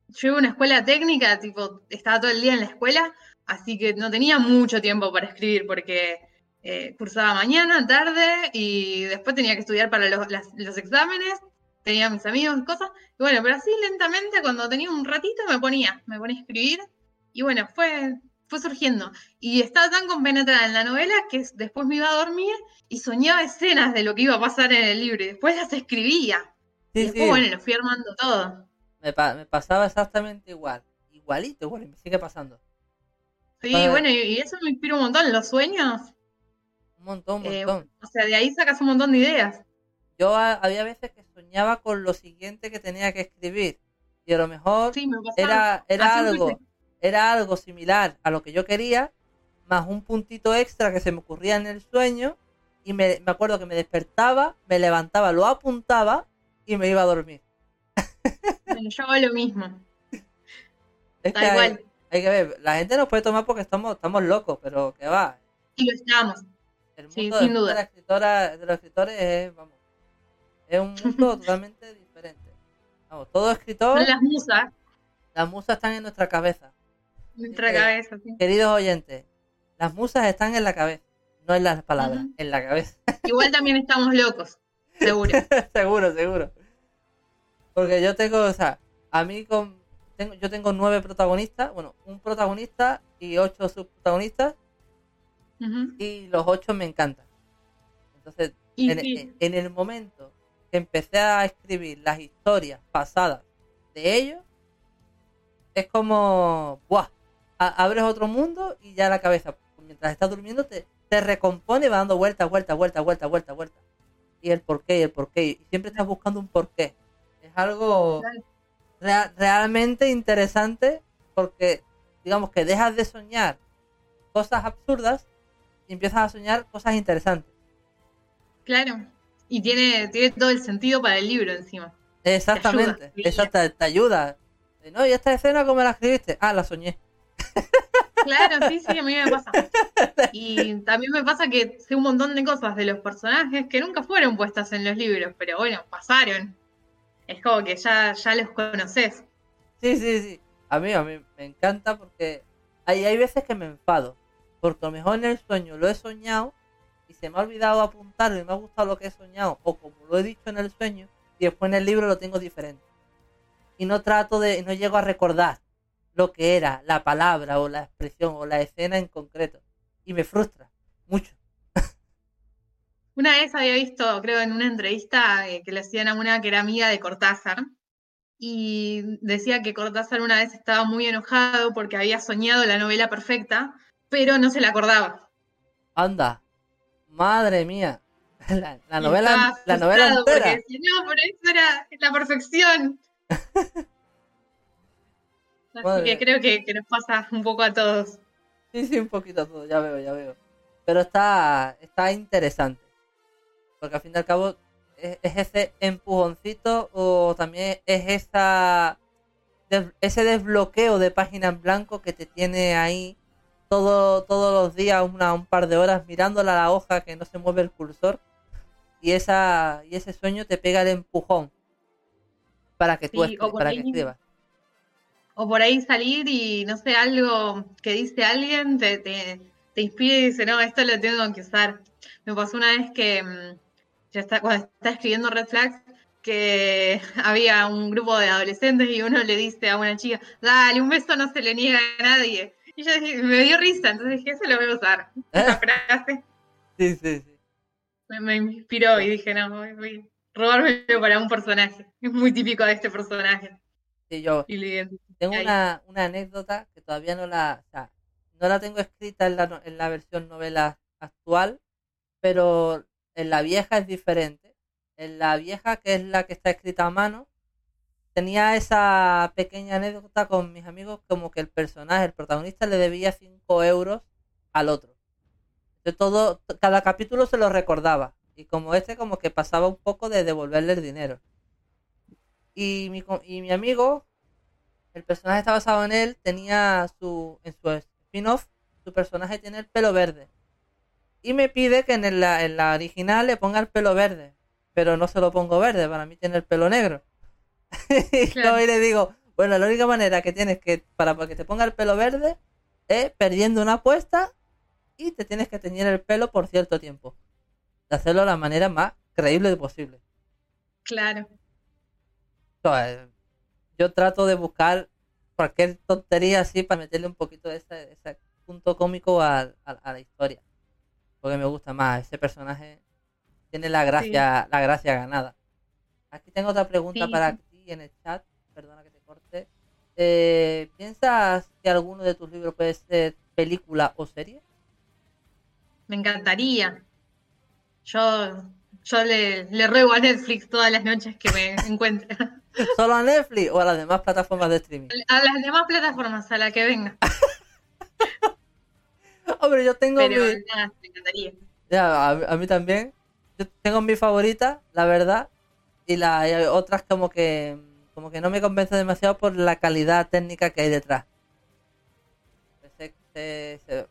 yo iba a una escuela técnica, tipo, estaba todo el día en la escuela, así que no tenía mucho tiempo para escribir porque eh, cursaba mañana, tarde y después tenía que estudiar para los, las- los exámenes, tenía mis amigos y cosas. Y bueno, pero así lentamente cuando tenía un ratito me ponía, me ponía a escribir y bueno, fue, fue surgiendo. Y estaba tan compenetrada en la novela que después me iba a dormir y soñaba escenas de lo que iba a pasar en el libro y después las escribía. y después, sí. bueno, lo fui armando todo. Me, pa- me pasaba exactamente igual. Igualito, igual, me sigue pasando. Sí, bueno, y, y eso me inspira un montón. Los sueños, Un montón, un eh, montón. o sea, de ahí sacas un montón de ideas. Yo a- había veces que soñaba con lo siguiente que tenía que escribir. Y a lo mejor Sí, me pasaba. era, era algo, era algo similar a lo que yo quería, más un puntito extra que se me ocurría en el sueño. Y me, me acuerdo que me despertaba, me levantaba, lo apuntaba y me iba a dormir. Bueno, yo hago lo mismo. Es que Tal hay, hay que ver, la gente nos puede tomar porque estamos, estamos locos, pero que va. Y lo estamos. El Sí, mundo, sin duda. de, la escritora, de los escritores es, vamos, es un mundo totalmente diferente. Vamos, todo escritor, Son las musas las musas están en nuestra cabeza. en nuestra Eh, cabeza. sí. Queridos oyentes, Las musas están en la cabeza, no en las palabras, en la cabeza. Igual también estamos locos, seguro. seguro, seguro. Porque yo tengo, o sea, a mí con, tengo, yo tengo nueve protagonistas, bueno, un protagonista y ocho subprotagonistas, Y los ocho me encantan. Entonces, en, el momento que empecé a escribir las historias pasadas de ellos, es como, ¡buah! A- abres otro mundo y ya la cabeza, mientras estás durmiendo, te, te recompone va dando vueltas, vueltas, vueltas, vueltas, vueltas, vueltas. Y el porqué, y el porqué. Y siempre estás buscando un porqué. Es algo realmente interesante porque, digamos que dejas de soñar cosas absurdas y empiezas a soñar cosas interesantes. claro. Y tiene, tiene todo el sentido para el libro encima. Exactamente, ayuda. exacta, te ayuda. Eh, No, y esta escena, ¿cómo la escribiste? Ah, la soñé. Claro, sí, sí, a mí me pasa. Y también me pasa que sé un montón de cosas de los personajes que nunca fueron puestas en los libros, pero bueno, pasaron. Es como que ya, ya los conoces. Sí, sí, sí. A mí, a mí me encanta porque hay, hay veces que me enfado. Porque a lo mejor en el sueño lo he soñado y se me ha olvidado apuntarlo y me ha gustado lo que he soñado. O como lo he dicho en el sueño y después en el libro lo tengo diferente. Y no trato de, no llego a recordar lo que era la palabra o la expresión o la escena en concreto. Y me frustra mucho. Una vez había visto, creo, en una entrevista eh, que le hacían a una que era amiga de Cortázar, y decía que Cortázar una vez estaba muy enojado porque había soñado la novela perfecta, pero no se la acordaba. Anda, madre mía. La, novela, la novela entera. decía, no, pero eso era la perfección. Así Madre que creo que, que nos pasa un poco a todos. Sí, sí, un poquito todo, ya veo, ya veo. Pero está, está interesante. Porque al fin y al cabo es, es ese empujoncito o también es esa ese desbloqueo de página en blanco que te tiene ahí todo, todos los días una, un par de horas mirándola a la hoja que no se mueve el cursor y esa y ese sueño te pega el empujón para que tú Sí, o escri- por para que ahí- escribas. O por ahí salir y, no sé, algo que dice alguien te, te, te inspira y dice, no, esto lo tengo que usar. Me pasó una vez que, mm, ya está, cuando estaba escribiendo Red Flags, que había un grupo de adolescentes y uno le dice a una chica, dale, un beso no se le niega a nadie. Y yo dije, me dio risa, entonces dije, eso lo voy a usar. Esa frase Sí, sí, sí. me, me inspiró y dije, no, voy, voy a robármelo para un personaje. Es muy típico de este personaje. Sí, yo, Y identifiqué Tengo una, una anécdota que todavía no la, o sea, no la tengo escrita en la, en la versión novela actual, pero en la vieja es diferente. En la vieja, que es la que está escrita a mano, tenía esa pequeña anécdota con mis amigos como que el personaje, el protagonista, le debía 5 euros al otro. De todo, cada capítulo se lo recordaba. Y como este, como que pasaba un poco de devolverle el dinero. Y mi, y mi amigo, el personaje está basado en él, tenía su, en su spin-off, su personaje tiene el pelo verde. Y me pide que en la, en la original le ponga el pelo verde. Pero no se lo pongo verde, para mí tiene el pelo negro. Y Claro. le digo, bueno, la única manera que tienes que, para que te ponga el pelo verde, es perdiendo una apuesta y te tienes que teñir el pelo por cierto tiempo. De hacerlo de la manera más creíble posible. Claro. Yo trato de buscar cualquier tontería así para meterle un poquito de ese, ese punto cómico a, a- a la historia. Porque me gusta más. Ese personaje tiene la gracia, la gracia ganada. Aquí tengo otra pregunta Sí. para en el chat. Perdona que te corte. Eh, ¿Piensas que alguno de tus libros puede ser película o serie? Me encantaría. Yo, yo le, le ruego a Netflix todas las noches que me encuentre. ¿Solo a Netflix o a las demás plataformas de streaming? A las demás plataformas, a la que venga. Hombre, yo tengo Pero mi- nada, me encantaría. Ya, a, a mí también. Yo tengo mi favorita, la verdad. Y la hay otras como que como que no me convence demasiado por la calidad técnica que hay detrás. Se- se- se-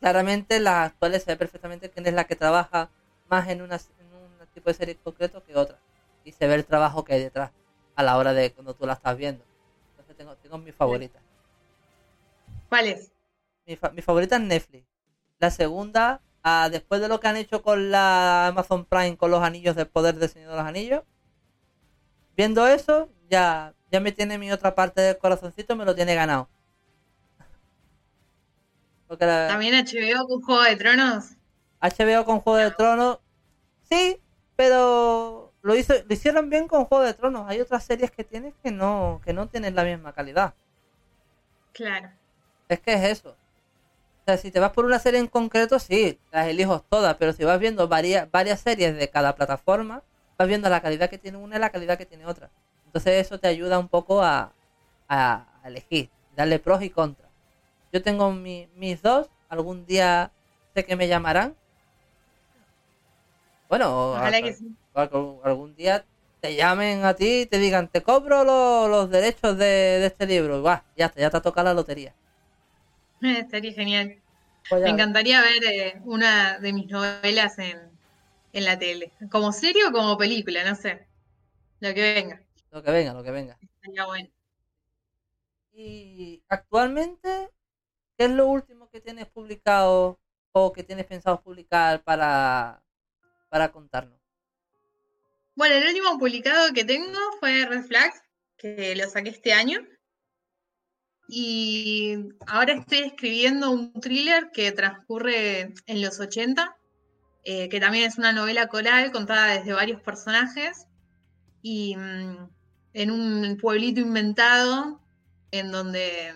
claramente las actuales se ve perfectamente quién es la que trabaja más en, una, en un tipo de serie concreto que otra. Y se ve el trabajo que hay detrás a la hora de cuando tú la estás viendo. Entonces tengo, tengo mi favorita. ¿Cuál es? Mi, fa- mi favorita es Netflix. La segunda, ah, después de lo que han hecho con la Amazon Prime, con los anillos del poder del Señor de los Anillos, viendo eso, ya, ya me tiene mi otra parte del corazoncito, me lo tiene ganado. También HBO con Juego de Tronos. HBO con Juego de Tronos, sí, pero lo, hizo, lo hicieron bien con Juego de Tronos. Hay otras series que tienes que no, que no tienen la misma calidad. Claro. Es que es eso. O sea, si te vas por una serie en concreto, sí, las elijo todas, pero si vas viendo varias, varias series de cada plataforma, vas viendo la calidad que tiene una y la calidad que tiene otra. Entonces eso te ayuda un poco a, a, elegir, darle pros y contras. Yo tengo mis dos, algún día sé que me llamarán. Bueno, algún día te llamen a ti y te digan, te cobro los derechos de, este libro. Y ya está, ya te ha tocado la lotería. Sería genial. Pues Me encantaría ver eh, una de mis novelas en, en la tele. Como serie o como película, no sé. Lo que venga. Lo que venga, lo que venga. Estaría bueno. Y actualmente, ¿qué es lo último que tienes publicado o que tienes pensado publicar para, para contarnos? Bueno, el último publicado que tengo fue Red Flags, que lo saqué este año. Y ahora estoy escribiendo un thriller que transcurre en los 80, eh, que también es una novela coral contada desde varios personajes. Y mm, en un pueblito inventado, en donde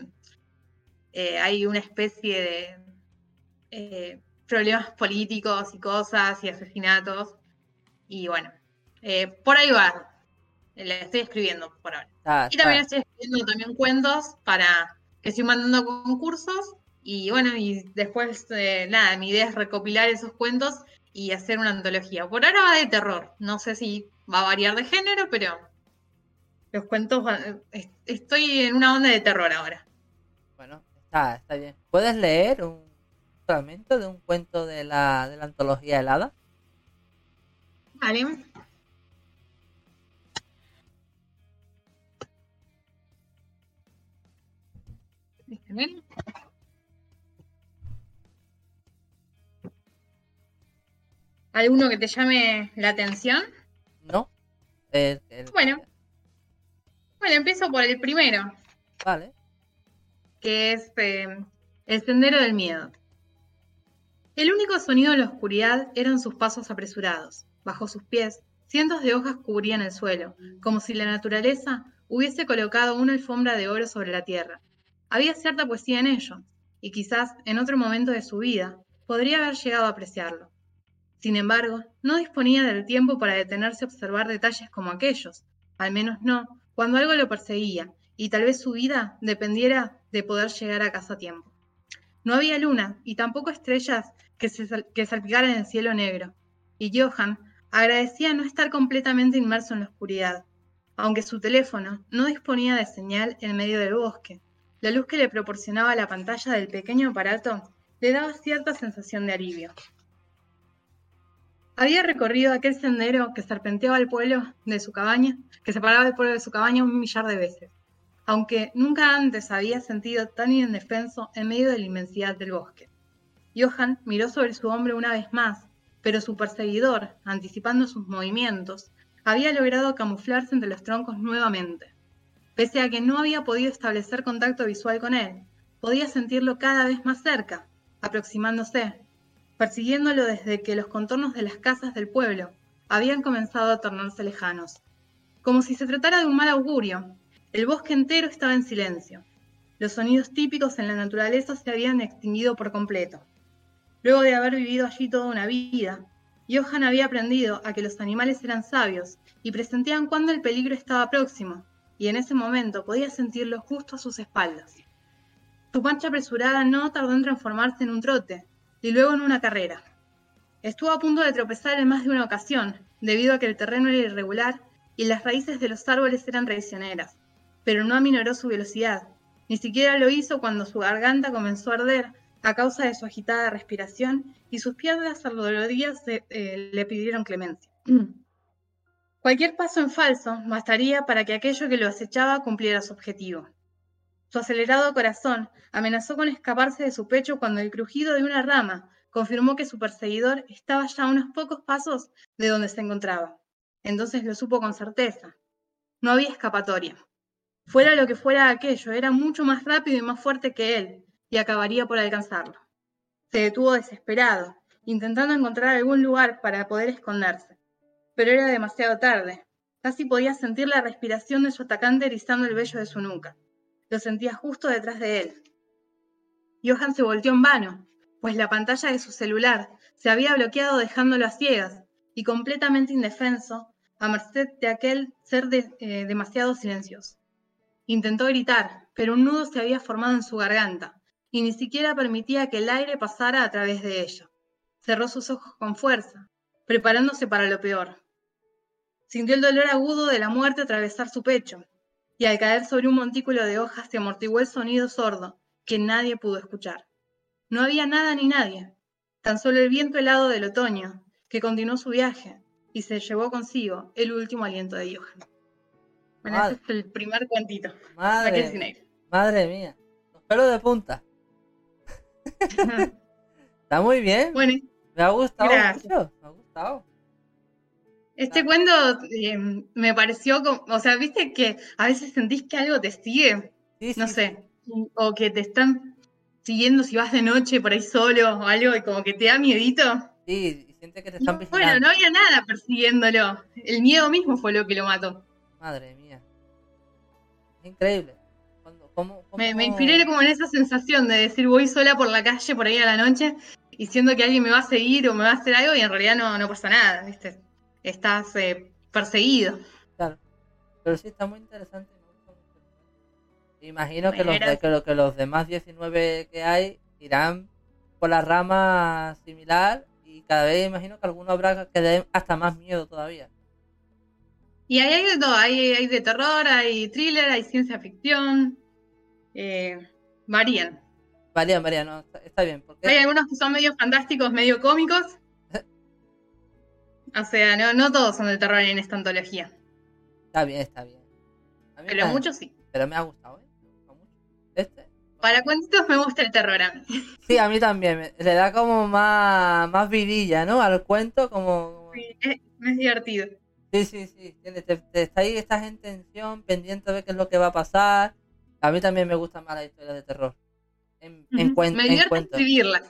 eh, hay una especie de eh, problemas políticos y cosas y asesinatos. Y bueno, eh, por ahí va. La estoy escribiendo por ahora. y también estoy escribiendo también cuentos para que estoy mandando concursos. Y bueno, y después, eh, nada, mi idea es recopilar esos cuentos y hacer una antología. Por ahora va de terror. No sé si va a variar de género, pero los cuentos Estoy en una onda de terror ahora. Bueno, está, está bien. ¿Puedes leer un fragmento de un cuento de la, de la antología helada? Vale. ¿Alguno que te llame la atención? No. Bueno. Bueno, empiezo por el primero. Vale. Que es eh, El Sendero del Miedo. El único sonido en la oscuridad eran sus pasos apresurados. Bajo sus pies, cientos de hojas cubrían el suelo, como si la naturaleza hubiese colocado una alfombra de oro sobre la tierra. Había cierta poesía en ello, y quizás en otro momento de su vida podría haber llegado a apreciarlo. Sin embargo, no disponía del tiempo para detenerse a observar detalles como aquellos, al menos no cuando algo lo perseguía, y tal vez su vida dependiera de poder llegar a casa a tiempo. No había luna y tampoco estrellas que, que salpicaran el cielo negro, y Johan agradecía no estar completamente inmerso en la oscuridad, aunque su teléfono no disponía de señal en medio del bosque, la luz que le proporcionaba la pantalla del pequeño aparato le daba cierta sensación de alivio. Había recorrido aquel sendero que serpenteaba el pueblo de su cabaña, que separaba el pueblo de su cabaña un millar de veces, aunque nunca antes había sentido tan indefenso en medio de la inmensidad del bosque. Johan miró sobre su hombro una vez más, pero su perseguidor, anticipando sus movimientos, había logrado camuflarse entre los troncos nuevamente. Pese a que no había podido establecer contacto visual con él, podía sentirlo cada vez más cerca, aproximándose, persiguiéndolo desde que los contornos de las casas del pueblo habían comenzado a tornarse lejanos. Como si se tratara de un mal augurio, el bosque entero estaba en silencio. Los sonidos típicos en la naturaleza se habían extinguido por completo. Luego de haber vivido allí toda una vida, Johan había aprendido a que los animales eran sabios y presentían cuando el peligro estaba próximo, y en ese momento podía sentirlo justo a sus espaldas. Su marcha apresurada no tardó en transformarse en un trote, y luego en una carrera. Estuvo a punto de tropezar en más de una ocasión, debido a que el terreno era irregular y las raíces de los árboles eran traicioneras, pero no aminoró su velocidad. Ni siquiera lo hizo cuando su garganta comenzó a arder a causa de su agitada respiración y sus piernas doloridas eh, le pidieron clemencia. Cualquier paso en falso bastaría para que aquello que lo acechaba cumpliera su objetivo. Su acelerado corazón amenazó con escaparse de su pecho cuando el crujido de una rama confirmó que su perseguidor estaba ya a unos pocos pasos de donde se encontraba. Entonces lo supo con certeza. No había escapatoria. Fuera lo que fuera aquello, era mucho más rápido y más fuerte que él, y acabaría por alcanzarlo. Se detuvo desesperado, intentando encontrar algún lugar para poder esconderse. Pero era demasiado tarde. Casi podía sentir la respiración de su atacante erizando el vello de su nuca. Lo sentía justo detrás de él. Johan se volteó en vano, pues la pantalla de su celular se había bloqueado dejándolo a ciegas y completamente indefenso a merced de aquel ser eh, demasiado silencioso. Intentó gritar, pero un nudo se había formado en su garganta y ni siquiera permitía que el aire pasara a través de ella. Cerró sus ojos con fuerza, preparándose para lo peor. Sintió el dolor agudo de la muerte atravesar su pecho, y al caer sobre un montículo de hojas se amortiguó el sonido sordo que nadie pudo escuchar. No había nada ni nadie, tan solo el viento helado del otoño, que continuó su viaje y se llevó consigo el último aliento de Johan. Bueno, ese es el primer cuentito. Madre, madre mía, los pelos de punta. Está muy bien. Bueno, me ha gustado mucho. Me ha gustado. Este cuento eh, me pareció como, o sea, viste que a veces sentís que algo te sigue, no sé, o que te están siguiendo si vas de noche por ahí solo o algo y como que te da miedito. Sí, y sientes que te están no, Bueno, no había nada persiguiéndolo. El miedo mismo fue lo que lo mató. Madre mía. Es increíble. Me, me, inspiré como en esa sensación de decir voy sola por la calle por ahí a la noche y siendo que alguien me va a seguir o me va a hacer algo y en realidad no, no pasa nada, ¿viste? Estás eh, perseguido. Claro. Pero sí está muy interesante Imagino que los, de, que, que los demás 19 que hay irán por la rama similar y cada vez imagino que alguno habrá que dé hasta más miedo todavía. Y ahí hay de todo, hay, hay de terror, hay thriller, hay ciencia ficción, eh, varían. Varían, varían, no, está, bien. Porque... Hay algunos que son medio fantásticos, medio cómicos. O sea, no, no todos son de terror en esta antología. Está bien, está bien. Pero muchos sí. Pero me ha gustado, ¿eh? Este. Para cuentitos me gusta el terror a mí. Sí, a mí también. Le da como más, más vidilla, ¿no? Al cuento, como. Sí, es, divertido. Sí, sí, sí. está ahí, estás en tensión, pendiente de qué es lo que va a pasar. A mí también me gusta más la historia de terror. En, en, me divierte escribirla.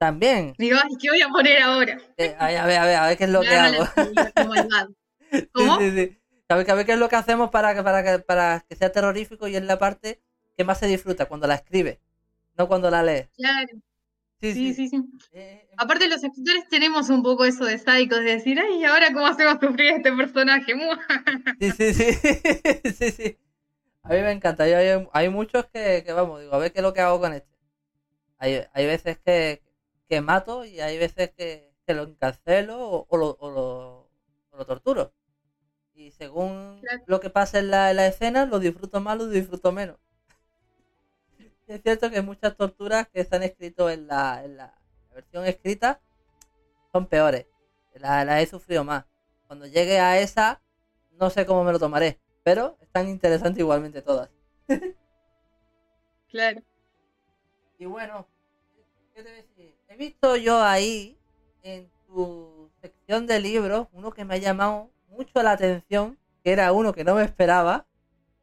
También. Digo, ay, ¿qué voy a poner ahora? Eh, a, ver, a ver, a ver qué es lo que hago. ¿Cómo? Sí, sí, sí. A ver, a ver qué es lo que hacemos para que, para que, para que sea terrorífico y es la parte que más se disfruta cuando la escribe, no cuando la lee. Claro. Sí, sí, sí. sí, eh, eh, Aparte los escritores tenemos un poco eso de sádicos, de decir, ay, ¿ahora cómo hacemos sufrir a este personaje? sí, sí, sí, sí, sí. A mí me encanta. Hay, muchos que, vamos, digo, a ver qué es lo que hago con este. Hay, hay veces que, que mato y hay veces que, que lo encarcelo o, lo, o, lo, lo, torturo. Y según lo que pasa en la, en la escena, lo disfruto más, lo disfruto menos es cierto que muchas torturas que se han escrito en la, en la versión escrita son peores. La, he sufrido más. Cuando llegue a esa, no sé cómo me lo tomaré. Pero están interesantes igualmente todas. claro. Y bueno, ¿qué te? He visto yo ahí, en tu sección de libros, uno que me ha llamado mucho la atención, que era uno que no me esperaba,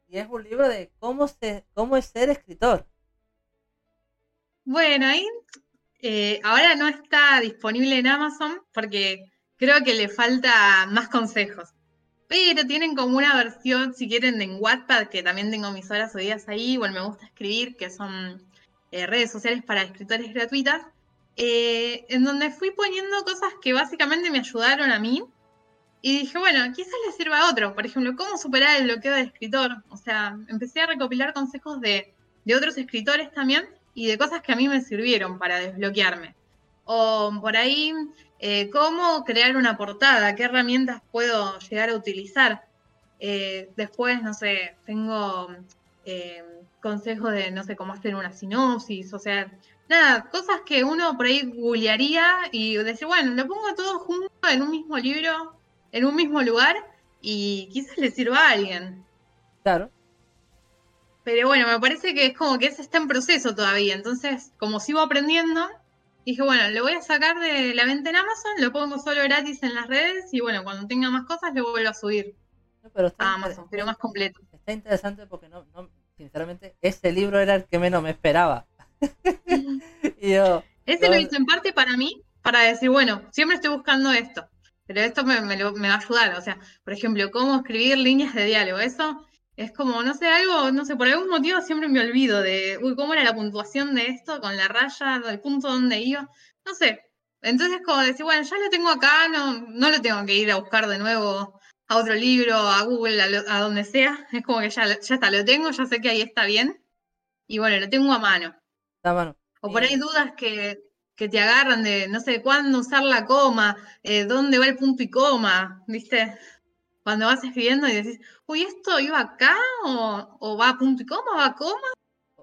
y es un libro de cómo, se, cómo es ser escritor. Bueno, ahí eh, ahora no está disponible en Amazon porque creo que le falta más consejos. Pero tienen como una versión, si quieren, en Wattpad, que también tengo mis horas o días ahí, igual me gusta escribir, que son eh, redes sociales para escritores gratuitas, eh, en donde fui poniendo cosas que básicamente me ayudaron a mí. Y dije, bueno, quizás le sirva a otro. Por ejemplo, cómo superar el bloqueo de escritor. O sea, empecé a recopilar consejos de, de otros escritores también y de cosas que a mí me sirvieron para desbloquearme. O por ahí, eh, cómo crear una portada, qué herramientas puedo llegar a utilizar. Eh, después, no sé, tengo eh, consejos de, no sé, cómo hacer una sinopsis, o sea, nada, cosas que uno por ahí googlearía y decir, bueno, lo pongo todo junto en un mismo libro, en un mismo lugar y quizás le sirva a alguien. Claro. Pero bueno, me parece que es como que ese está en proceso todavía. Entonces, como sigo aprendiendo, dije, bueno, lo voy a sacar de la venta en Amazon, lo pongo solo gratis en las redes y bueno, cuando tenga más cosas lo vuelvo a subir pero a Amazon, pero más completo. Está interesante porque no, no, sinceramente ese libro era el que menos me esperaba. y yo, ese lo hice en parte para mí, para decir, bueno, siempre estoy buscando esto, pero esto me, me, va a ayudar. O sea, por ejemplo, cómo escribir líneas de diálogo. Eso es como, no sé, algo, no sé, por algún motivo siempre me olvido de, uy, ¿cómo era la puntuación de esto con la raya, del punto donde iba? No sé. Entonces, como decir, bueno, ya lo tengo acá, no, no lo tengo que ir a buscar de nuevo a otro libro, a Google, a, donde sea. Es como que ya, ya está, lo tengo, ya sé que ahí está bien. Y bueno, lo tengo a mano. Mano. O por ahí dudas que, que te agarran de, no sé, cuándo usar la coma, eh, dónde va el punto y coma, ¿viste? Cuando vas escribiendo y decís, uy, ¿esto iba acá? ¿O, o va a punto y coma? ¿Va a coma?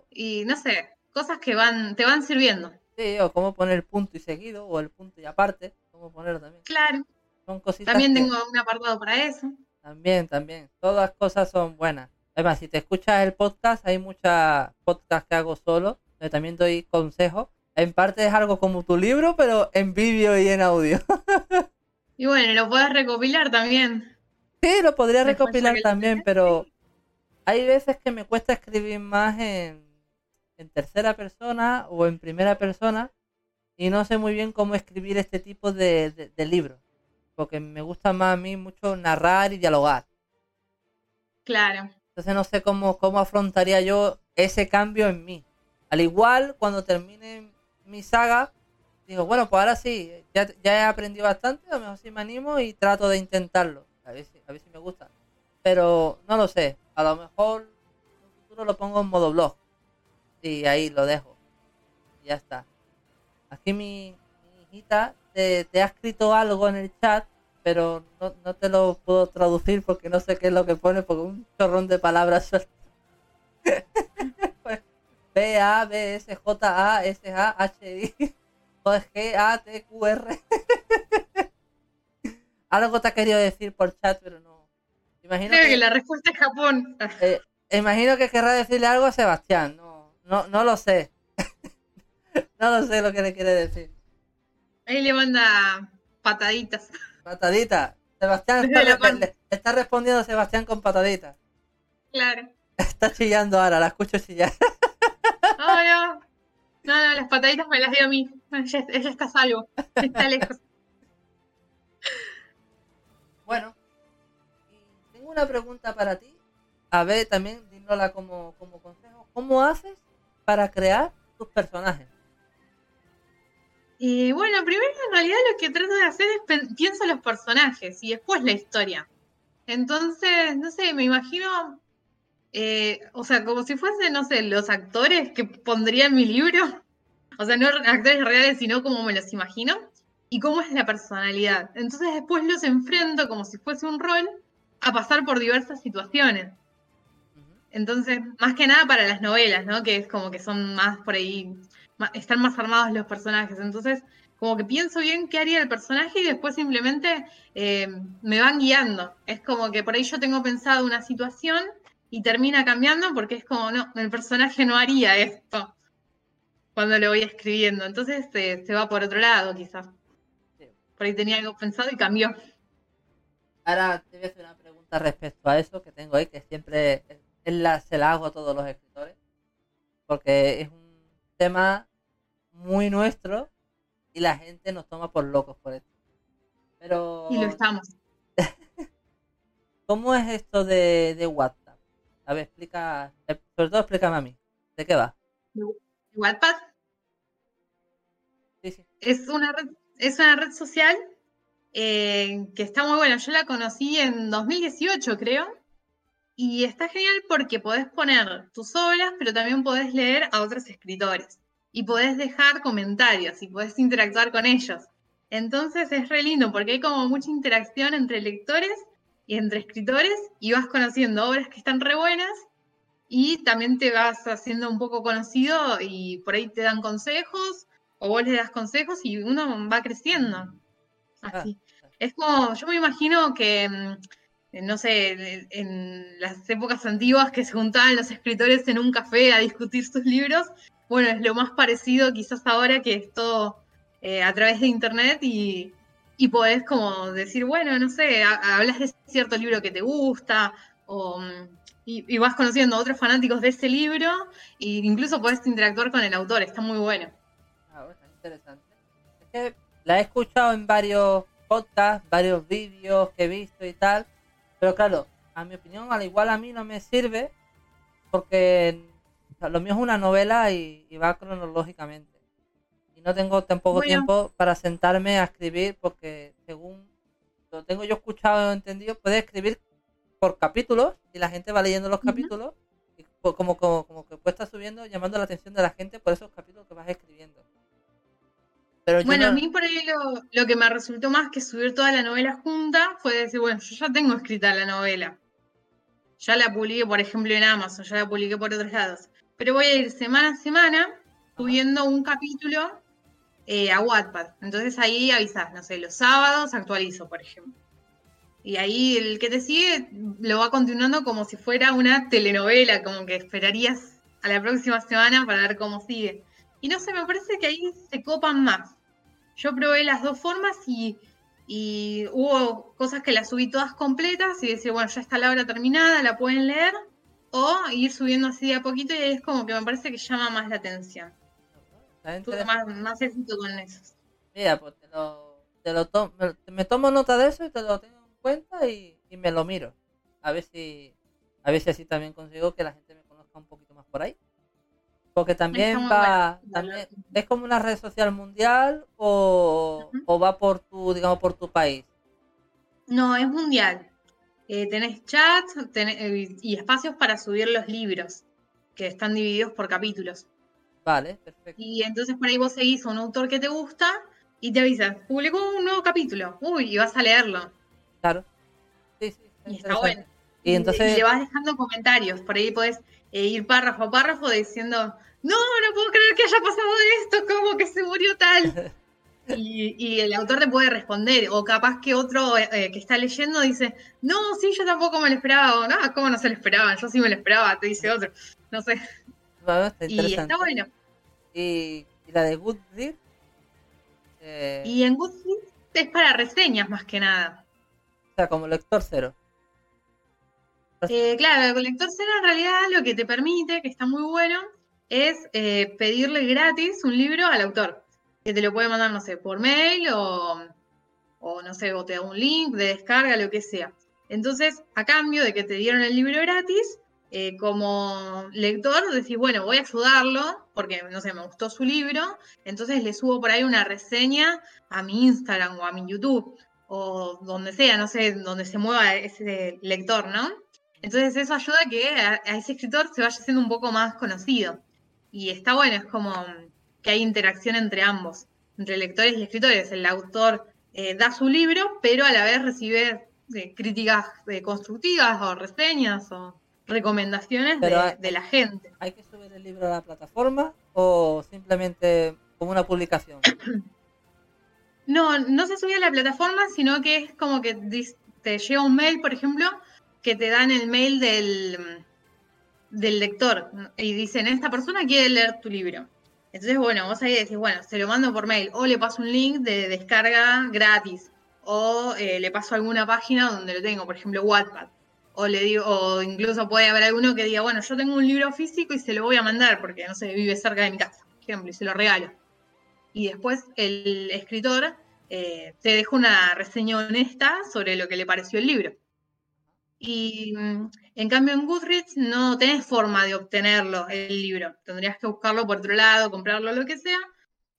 Y no sé, cosas que van, te van sirviendo. Sí, o cómo poner punto y seguido, o el punto y aparte, cómo poner también. Claro. Son cositas también tengo un apartado para eso. También, también. Todas cosas son buenas. Además, si te escuchas el podcast, hay muchas podcasts que hago solo, donde también doy consejos en parte es algo como tu libro, pero en vídeo y en audio. y bueno, lo puedes recopilar también. Sí, lo podría recopilar también, pero hay veces que me cuesta escribir más en, tercera persona o en primera persona y no sé muy bien cómo escribir este tipo de, de, libros. Porque me gusta más a mí mucho narrar y dialogar. Claro. Entonces no sé cómo, cómo afrontaría yo ese cambio en mí. Al igual, cuando termine mi saga, digo, bueno, pues ahora sí, ya, ya he aprendido bastante, a lo mejor sí me animo y trato de intentarlo. A ver si, a ver si me gusta. Pero no lo sé, a lo mejor en un futuro lo pongo en modo blog. Y ahí lo dejo. Y ya está. Aquí mi, hijita te, ha escrito algo en el chat, pero no, no, te lo puedo traducir porque no sé qué es lo que pone, porque un chorrón de palabras B A B S J A S A H I G A T Q R. Algo te ha querido decir por chat, pero no. Imagino que, la respuesta es Japón. Eh, imagino que querrá decirle algo a Sebastián. No, no, no lo sé. no lo sé lo que le quiere decir. Ahí le manda pataditas. Pataditas. Sebastián está, le, está respondiendo a Sebastián con pataditas. Claro. Está chillando ahora, la escucho chillar. No, no. No, las pataditas me las dio a mí. Ella, está salvo. Está lejos. Bueno. tengo una pregunta para ti. A ver, también, dínosla como, como consejo. ¿Cómo haces para crear tus personajes? Y bueno, primero en realidad lo que trato de hacer es pienso los personajes y después la historia. Entonces, no sé, me imagino eh, o sea, como si fuesen, no sé, los actores que pondría en mi libro. O sea, no actores reales, sino como me los imagino. Y cómo es la personalidad. Entonces después los enfrento como si fuese un rol a pasar por diversas situaciones. Entonces, más que nada para las novelas, ¿no? Que es como que son más por ahí, están más armados los personajes. Entonces, como que pienso bien qué haría el personaje y después simplemente eh, me van guiando. Es como que por ahí yo tengo pensado una situación y termina cambiando porque es como, no, el personaje no haría esto cuando lo voy escribiendo. Entonces se va por otro lado, quizás. Por ahí tenía algo pensado y cambió. Ahora te voy a hacer una pregunta respecto a eso que tengo ahí, que siempre la, se la hago a todos los escritores, porque es un tema muy nuestro y la gente nos toma por locos por esto. Pero... Y lo estamos. ¿Cómo es esto de, de WhatsApp? A ver, explica, sobre todo explícame a mí. ¿De qué va? Wattpad. Sí, sí. Es una red, es una red social eh, que está muy buena. Yo la conocí en 2018, creo. Y está genial porque podés poner tus obras, pero también podés leer a otros escritores. Y podés dejar comentarios y podés interactuar con ellos. Entonces es re lindo porque hay como mucha interacción entre lectores entre escritores y vas conociendo obras que están re buenas y también te vas haciendo un poco conocido y por ahí te dan consejos o vos le das consejos y uno va creciendo. Así. Ah. Es como, yo me imagino que, mm, no sé, en las épocas antiguas que se juntaban los escritores en un café a discutir sus libros, bueno, es lo más parecido quizás ahora que es todo eh, a través de internet y, y podés como decir, bueno, no sé, hablas de cierto libro que te gusta o, y, vas conociendo a otros fanáticos de ese libro e incluso podés interactuar con el autor, está muy bueno. Ah, está interesante. Es que la he escuchado en varios podcasts, varios vídeos que he visto y tal, pero claro, a mi opinión, al igual a mí no me sirve porque lo mío es una novela y, va cronológicamente. No tengo tampoco tiempo para sentarme a escribir porque según lo tengo yo escuchado o entendido, puedes escribir por capítulos y la gente va leyendo los capítulos y como, como, como que puede estar subiendo, llamando la atención de la gente por esos capítulos que vas escribiendo. Pero bueno, a mí por ahí lo, lo, que me resultó más que subir toda la novela junta fue decir, bueno, yo ya tengo escrita la novela. Ya la publiqué, por ejemplo, en Amazon, ya la publiqué por otros lados. Pero voy a ir semana a semana subiendo un capítulo eh, a Wattpad. Entonces ahí avisas, no sé, los sábados actualizo, por ejemplo. Y ahí el que te sigue lo va continuando como si fuera una telenovela, como que esperarías a la próxima semana para ver cómo sigue. Y no sé, me parece que ahí se copan más. Yo probé las dos formas y y hubo cosas que las subí todas completas y decir, bueno, ya está la obra terminada, la pueden leer, o ir subiendo así de a poquito y es como que me parece que llama más la atención. Tuve más, más, con eso. Mira, pues te lo, te lo me, tomo nota de eso y te lo tengo en cuenta y, y, me lo miro. A ver si a ver si así también consigo que la gente me conozca un poquito más por ahí. Porque también va, también, ¿es como una red social mundial o, va por tu, digamos, por tu país? No, es mundial. Eh, tenés chat eh, y espacios para subir los libros, que están divididos por capítulos. Vale, perfecto. Y entonces por ahí vos seguís a un autor que te gusta y te avisas, publicó un nuevo capítulo, uy, y vas a leerlo. Claro. Sí, sí. Y está bueno. Y entonces... Y le vas dejando comentarios, por ahí podés eh, ir párrafo a párrafo diciendo, no, no puedo creer que haya pasado esto, como que se murió tal. Y, el autor te puede responder, o capaz que otro eh, que está leyendo dice, no, sí, yo tampoco me lo esperaba, o no, ¿cómo no se lo esperaban? Yo sí me lo esperaba, te dice otro, no sé. Y está bueno. ¿Y, la de Goodreads? Eh, y en Goodreads es para reseñas más que nada. O sea, como lector cero. Eh, claro, el lector cero en realidad lo que te permite, que está muy bueno, es eh, pedirle gratis un libro al autor, que te lo puede mandar, no sé, por mail o, o no sé, o te da un link de descarga, lo que sea. Entonces, a cambio de que te dieron el libro gratis, eh, como lector decís, bueno, voy a ayudarlo porque, no sé, me gustó su libro, entonces le subo por ahí una reseña a mi Instagram o a mi YouTube o donde sea, no sé, donde se mueva ese lector, ¿no? Entonces eso ayuda a que a ese escritor se vaya siendo un poco más conocido y está bueno, es como que hay interacción entre ambos, entre lectores y escritores. El autor eh, da su libro, pero a la vez recibe eh, críticas constructivas o reseñas o recomendaciones de, la gente. ¿Hay que subir el libro a la plataforma o simplemente como una publicación? No, no se sube a la plataforma, sino que es como que te llega un mail, por ejemplo, que te dan el mail del, del lector y dicen, esta persona quiere leer tu libro. Entonces, bueno, vos ahí decís, bueno, se lo mando por mail o le paso un link de descarga gratis o eh, le paso alguna página donde lo tengo, por ejemplo, Wattpad. O le digo, o incluso puede haber alguno que diga, bueno, yo tengo un libro físico y se lo voy a mandar porque, no sé, vive cerca de mi casa, por ejemplo, y se lo regalo. Y después el escritor eh, te deja una reseña honesta sobre lo que le pareció el libro. Y mm, en cambio en Goodreads no tenés forma de obtenerlo, el libro. Tendrías que buscarlo por otro lado, comprarlo, lo que sea.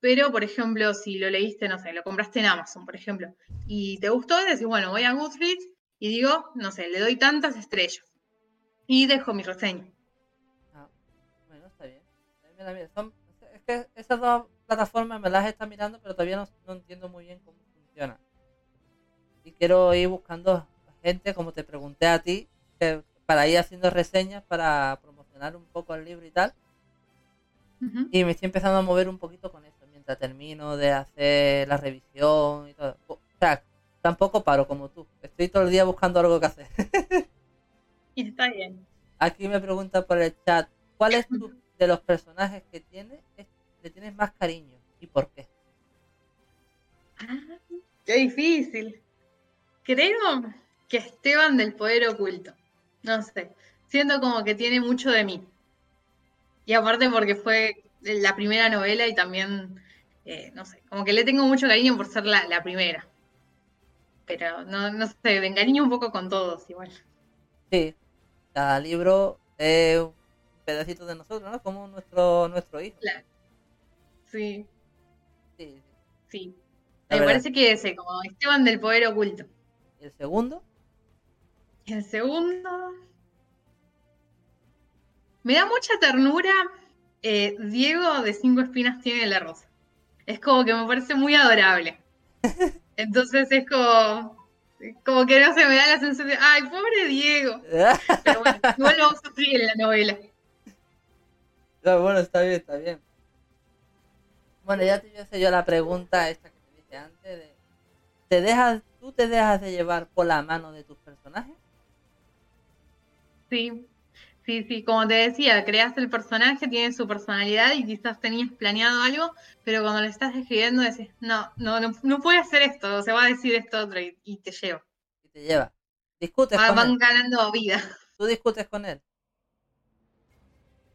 Pero, por ejemplo, si lo leíste, no sé, lo compraste en Amazon, por ejemplo, y te gustó, decís, bueno, voy a Goodreads y digo, no sé, le doy tantas estrellas. Y dejo mi reseña. Ah, bueno, está bien. es que esas dos plataformas me las está mirando, pero todavía no, no entiendo muy bien cómo funciona. Y quiero ir buscando gente, como te pregunté a ti, para ir haciendo reseñas, para promocionar un poco el libro y tal. Y me estoy empezando a mover un poquito con esto, mientras termino de hacer la revisión y todo. O sea, tampoco paro como tú. Estoy todo el día buscando algo que hacer. y está bien. Aquí me pregunta por el chat, ¿cuál es tu, de los personajes que tienes, le tienes más cariño y por qué? Ah, qué difícil. Creo que Esteban del Poder Oculto. No sé. Siento como que tiene mucho de mí. Y aparte porque fue la primera novela y también, eh, no sé, como que le tengo mucho cariño por ser la, primera. Pero no, no sé, me encariño un poco con todos igual. Sí, cada libro es un pedacito de nosotros, ¿no? Como nuestro, nuestro hijo. Sí. Sí. Sí. Me parece que ese, como Esteban del Poder Oculto. ¿Y el segundo? El segundo. Me da mucha ternura. Eh, Diego de Cinco Espinas tiene la rosa. Es como que me parece muy adorable. Entonces es como. Como que no se me da la sensación. ¡Ay, pobre Diego! Pero bueno, igual lo vamos a sufrir en la novela. bueno, está bien, está bien. Bueno, ya te hice yo la pregunta esta que te dije antes. De, ¿te dejas, ¿Tú te dejas de llevar por la mano de tus personajes? Sí, sí, sí, como te decía, creas el personaje, tiene su personalidad y quizás tenías planeado algo, pero cuando lo estás escribiendo decís, no, no, no, puede hacer esto, o se va a decir esto otro y, te lleva. Y te lleva. Discutes con van ganando vida. ¿Tú discutes con él?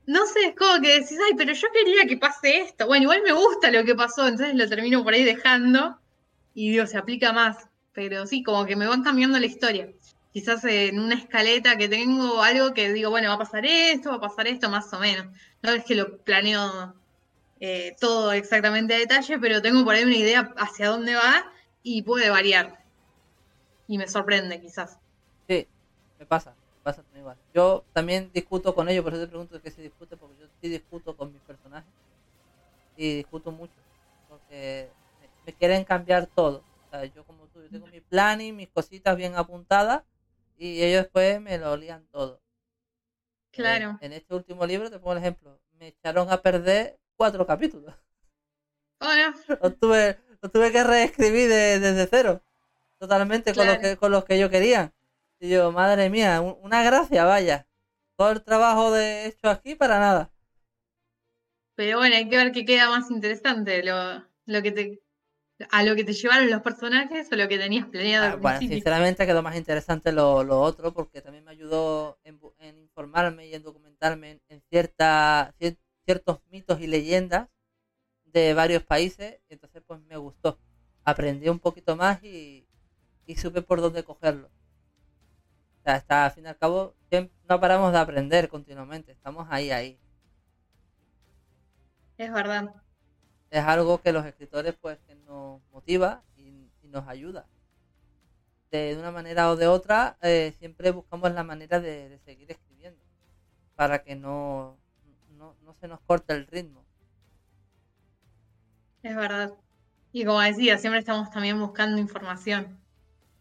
No sé, es como que decís, ay, pero yo quería que pase esto. Bueno, igual me gusta lo que pasó, entonces lo termino por ahí dejando y digo, se aplica más. Pero sí, como que me van cambiando la historia quizás en una escaleta que tengo algo que digo, bueno, va a pasar esto, va a pasar esto, más o menos. No es que lo planeo eh, todo exactamente a detalle, pero tengo por ahí una idea hacia dónde va y puede variar. Y me sorprende, quizás. Sí, me pasa, me pasa igual. Yo también discuto con ellos, por eso te pregunto qué se discute, porque yo sí discuto con mis personajes y discuto mucho, porque me, quieren cambiar todo. O sea, yo como tú, yo tengo mi plan y mis cositas bien apuntadas y ellos después me lo olían todo. Claro. En, este último libro, te pongo el ejemplo, me echaron a perder cuatro capítulos. Bueno. Los tuve, tuve que reescribir desde cero, totalmente con, los que, con los que yo quería. Y yo, madre mía, una gracia, vaya. Todo el trabajo de hecho aquí para nada. Pero bueno, hay que ver qué queda más interesante, lo, lo que te a lo que te llevaron los personajes o lo que tenías planeado. Ah, bueno, sinceramente quedó más interesante lo, otro porque también me ayudó en, informarme y en documentarme en, cierta, ciertos mitos y leyendas de varios países. Y entonces pues me gustó. Aprendí un poquito más y, supe por dónde cogerlo. O sea, hasta al fin y al cabo no paramos de aprender continuamente. Estamos ahí, ahí. Es verdad es algo que los escritores pues que nos motiva y, nos ayuda. De, una manera o de otra, eh, siempre buscamos la manera de, seguir escribiendo para que no, no, se nos corte el ritmo. Es verdad. Y como decía, siempre estamos también buscando información.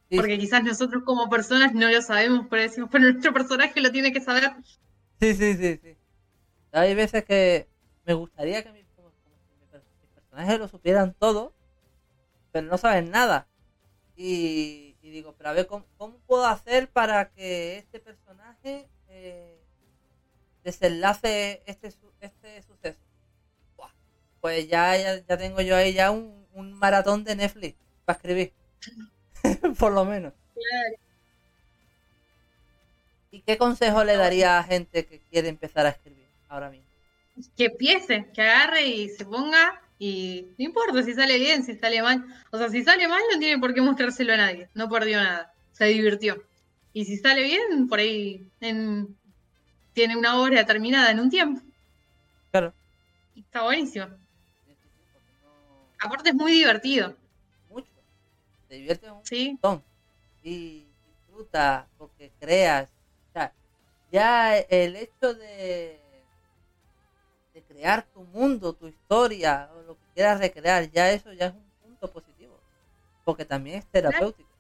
Porque quizás nosotros como personas no lo sabemos, pero decimos, pero nuestro personaje lo tiene que saber. Sí, sí, sí, sí. Hay veces que me gustaría que mi personajes lo supieran todo, pero no saben nada. Y, digo, pero a ver, ¿cómo, puedo hacer para que este personaje eh, desenlace este, este suceso? pues ya, ya, tengo yo ahí ya un, maratón de Netflix para escribir. Por lo menos. ¿Y qué consejo le daría a gente que quiere empezar a escribir ahora mismo? Que empiece, que agarre y se ponga y no importa si sale bien, si sale mal. O sea, si sale mal no tiene por qué mostrárselo a nadie. No perdió nada. Se divirtió. Y si sale bien, por ahí tiene una obra terminada en un tiempo. Claro. Y está buenísimo. Aparte es muy divertido. Mucho. Te divierte un ¿Sí? montón. Y disfruta porque creas. O sea, ya el hecho de de crear tu mundo, tu historia, o lo que quieras recrear, ya eso ya es un punto positivo, porque también es terapéutico.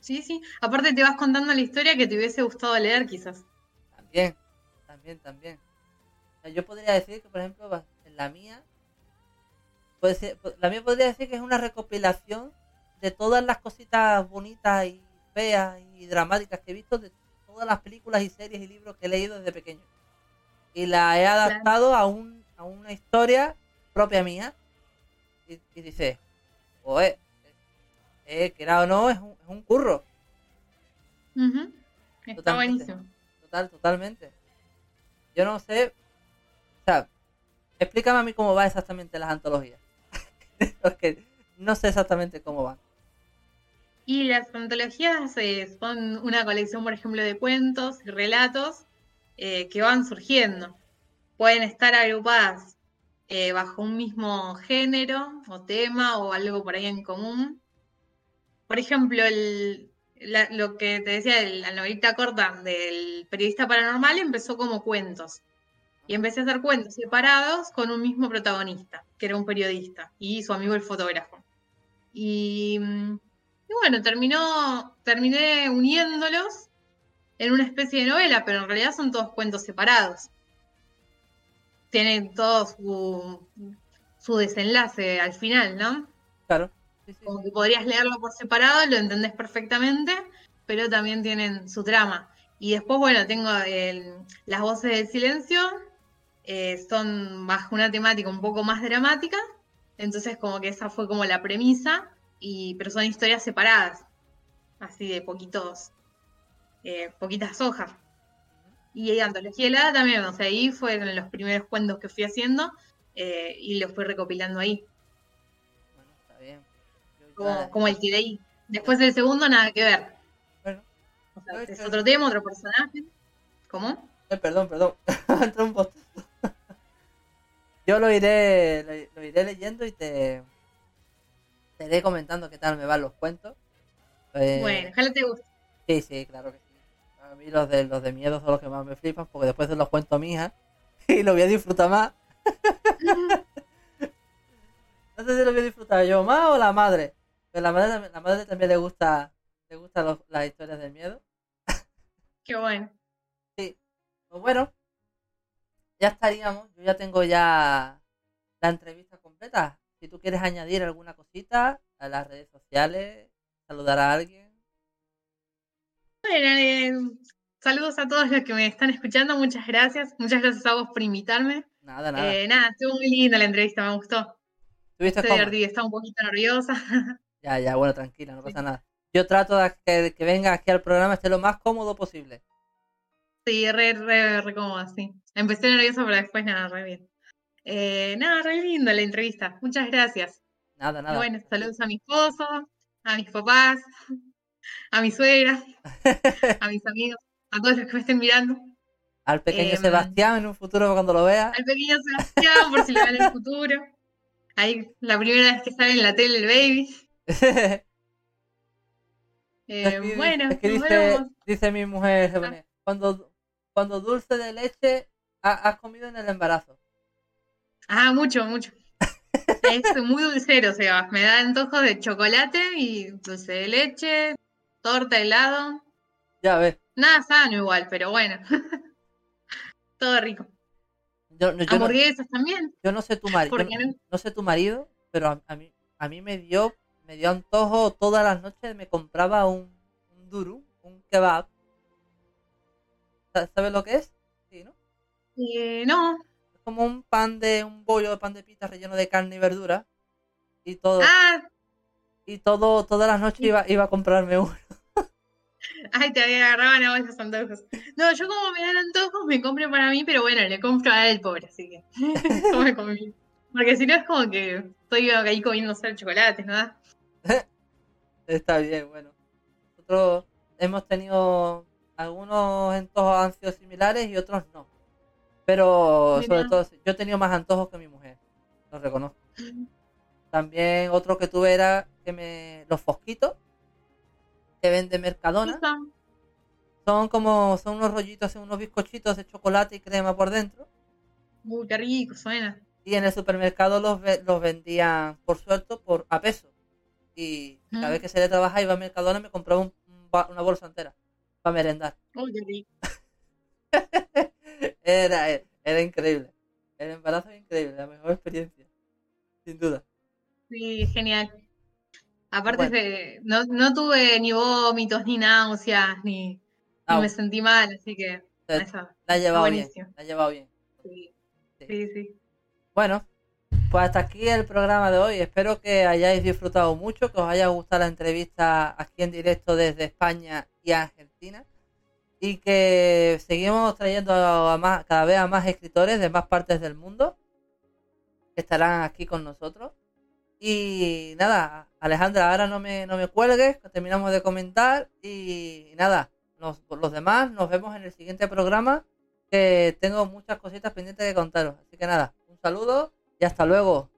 Sí, sí, aparte te vas contando la historia que te hubiese gustado leer quizás. También, también, también. yo podría decir que, por ejemplo, en la mía, puede la mía podría decir que es una recopilación de todas las cositas bonitas y feas y dramáticas que he visto de todas las películas y series y libros que he leído desde pequeño y la he adaptado a, un, a una historia propia mía. Y, dice, joder, eh, que era o no, es un, es un curro. Está Totalmente. buenísimo. Total, totalmente. Yo no sé. O sea, explícame a mí cómo va exactamente las antologías. Porque no sé exactamente cómo van. Y las antologías eh, son una colección, por ejemplo, de cuentos y relatos eh, que van surgiendo. Pueden estar agrupadas eh, bajo un mismo género o tema o algo por ahí en común. Por ejemplo, el, la- lo que te decía, la novelita corta del periodista paranormal empezó como cuentos. Y empecé a hacer cuentos separados con un mismo protagonista, que era un periodista, y su amigo el fotógrafo. Y, mm, y bueno, terminó, terminé uniéndolos en una especie de novela, pero en realidad son todos cuentos separados. Tienen todo su, su desenlace al final, ¿no? Claro. Sí, sí, Como que podrías leerlo por separado, lo entendés perfectamente, pero también tienen su trama. Y después, bueno, tengo el- las voces del silencio, eh, son bajo una temática un poco más dramática, entonces como que esa fue como la premisa, y, pero son historias separadas, así de poquitos, eh, poquitas hojas. Y antología helada también, o sea, ahí fueron los primeros cuentos que fui haciendo eh, y los fui recopilando ahí Bueno, está bien. Como, como el que leí. Después del segundo, nada que ver. Bueno, O sea, Ay, es otro tema, otro personaje. ¿Cómo? eh, perdón, perdón. Entró un bostezo. Yo lo iré, lo, lo iré leyendo y te, te iré comentando qué tal me van los cuentos. Eh, Bueno, ojalá te guste. Sí, sí, claro que sí. A mí los de los de miedo son los que más me flipan porque después se los cuento a mi hija y lo voy a disfrutar más. No sé si lo voy a disfrutar yo más o la madre. Pero la madre, también- la madre también le gusta le gustan los- las historias de miedo. Qué bueno. Pues bueno, ya estaríamos. Yo ya tengo ya la entrevista completa. Si tú quieres añadir alguna cosita a las redes sociales, saludar a alguien. Bueno, eh, saludos a todos los que me están escuchando. Muchas gracias. Muchas gracias a vos por invitarme. Nada, nada. Eh, nada, estuvo muy linda la entrevista, me gustó. ¿Tuviste Estoy divertida, estaba un poquito nerviosa. Ya, ya, bueno, tranquila, no Sí. pasa nada. Yo trato de que, que venga aquí al programa esté lo más cómodo posible. Sí, re, re, re cómoda, sí. Empecé nerviosa, pero después nada, re bien. Eh, nada, re linda la entrevista. Muchas gracias. Nada, Y nada. bueno, saludos a mi esposo, a mis papás, a mi suegra, a mis amigos, a todos los que me estén mirando, Al pequeño Em, Sebastián en un futuro cuando lo vea. al pequeño Sebastián, por si lo ven en el futuro. Ahí, la primera vez que sale en la tele el baby. Eh, que- bueno, es que dice, dice mi mujer, se pone, cuando, cuando dulce de leche ha- has comido en el embarazo. Ah, mucho, mucho. Es muy dulcero, Sebas. Me da antojos de chocolate y dulce de leche, torta, helado. Ya ves, Nada sano igual, pero bueno. Todo rico. yo, yo, no, Hamburguesas también. yo no sé tu marido, ¿Por qué no, sé tu marido, pero a, a mí, a mí me dio, me dio antojo todas las noches, me compraba un, un durum, un kebab. Sa- ¿Sabes lo que es? Sí, ¿no? Eh, no. Es como un pan de, un bollo de pan de pita relleno de carne y verdura. Y todo, Ah, y todo, todas las noches iba, iba a comprarme uno. Ay, te había agarrado a vos los antojos. No, yo como me dan antojos, me compro para mí, pero bueno, le compro a él, pobre, así que come conmigo. Porque si no es como que estoy ahí comiendo solo chocolates, ¿no? Está bien, bueno. Nosotros hemos tenido algunos antojos ansios similares y otros no. Pero sobre todo, yo he tenido más antojos que mi mujer, lo reconozco. También otro que tuve era que me los fosquitos que vende Mercadona son como son unos rollitos, unos bizcochitos de chocolate y crema por dentro. Uy, qué rico suena. Y en el supermercado los, los vendían por suelto por a peso. Y cada Mm. vez que se le trabaja iba a Mercadona me compraba un- una bolsa entera para merendar. Uy, qué rico. Era, era increíble. El embarazo era increíble, la mejor experiencia. Sin duda. Sí, genial. Aparte, Bueno. se- no, no tuve ni vómitos, ni náuseas, ni, ni Ah, me sentí mal, así que eso, la ha llevado bien. La ha llevado bien. sí, Sí. sí, sí. Bueno, Pues hasta aquí el programa de hoy. Espero que hayáis disfrutado mucho, que os haya gustado la entrevista aquí en directo desde España y Argentina. Y que seguimos trayendo a más, cada vez a más escritores de más partes del mundo que estarán aquí con nosotros. Y nada, Alejandra, ahora no me, no me cuelgues, terminamos de comentar. Y nada, los demás nos vemos en el siguiente programa que tengo muchas cositas pendientes de contaros. Así que nada, un saludo y hasta luego.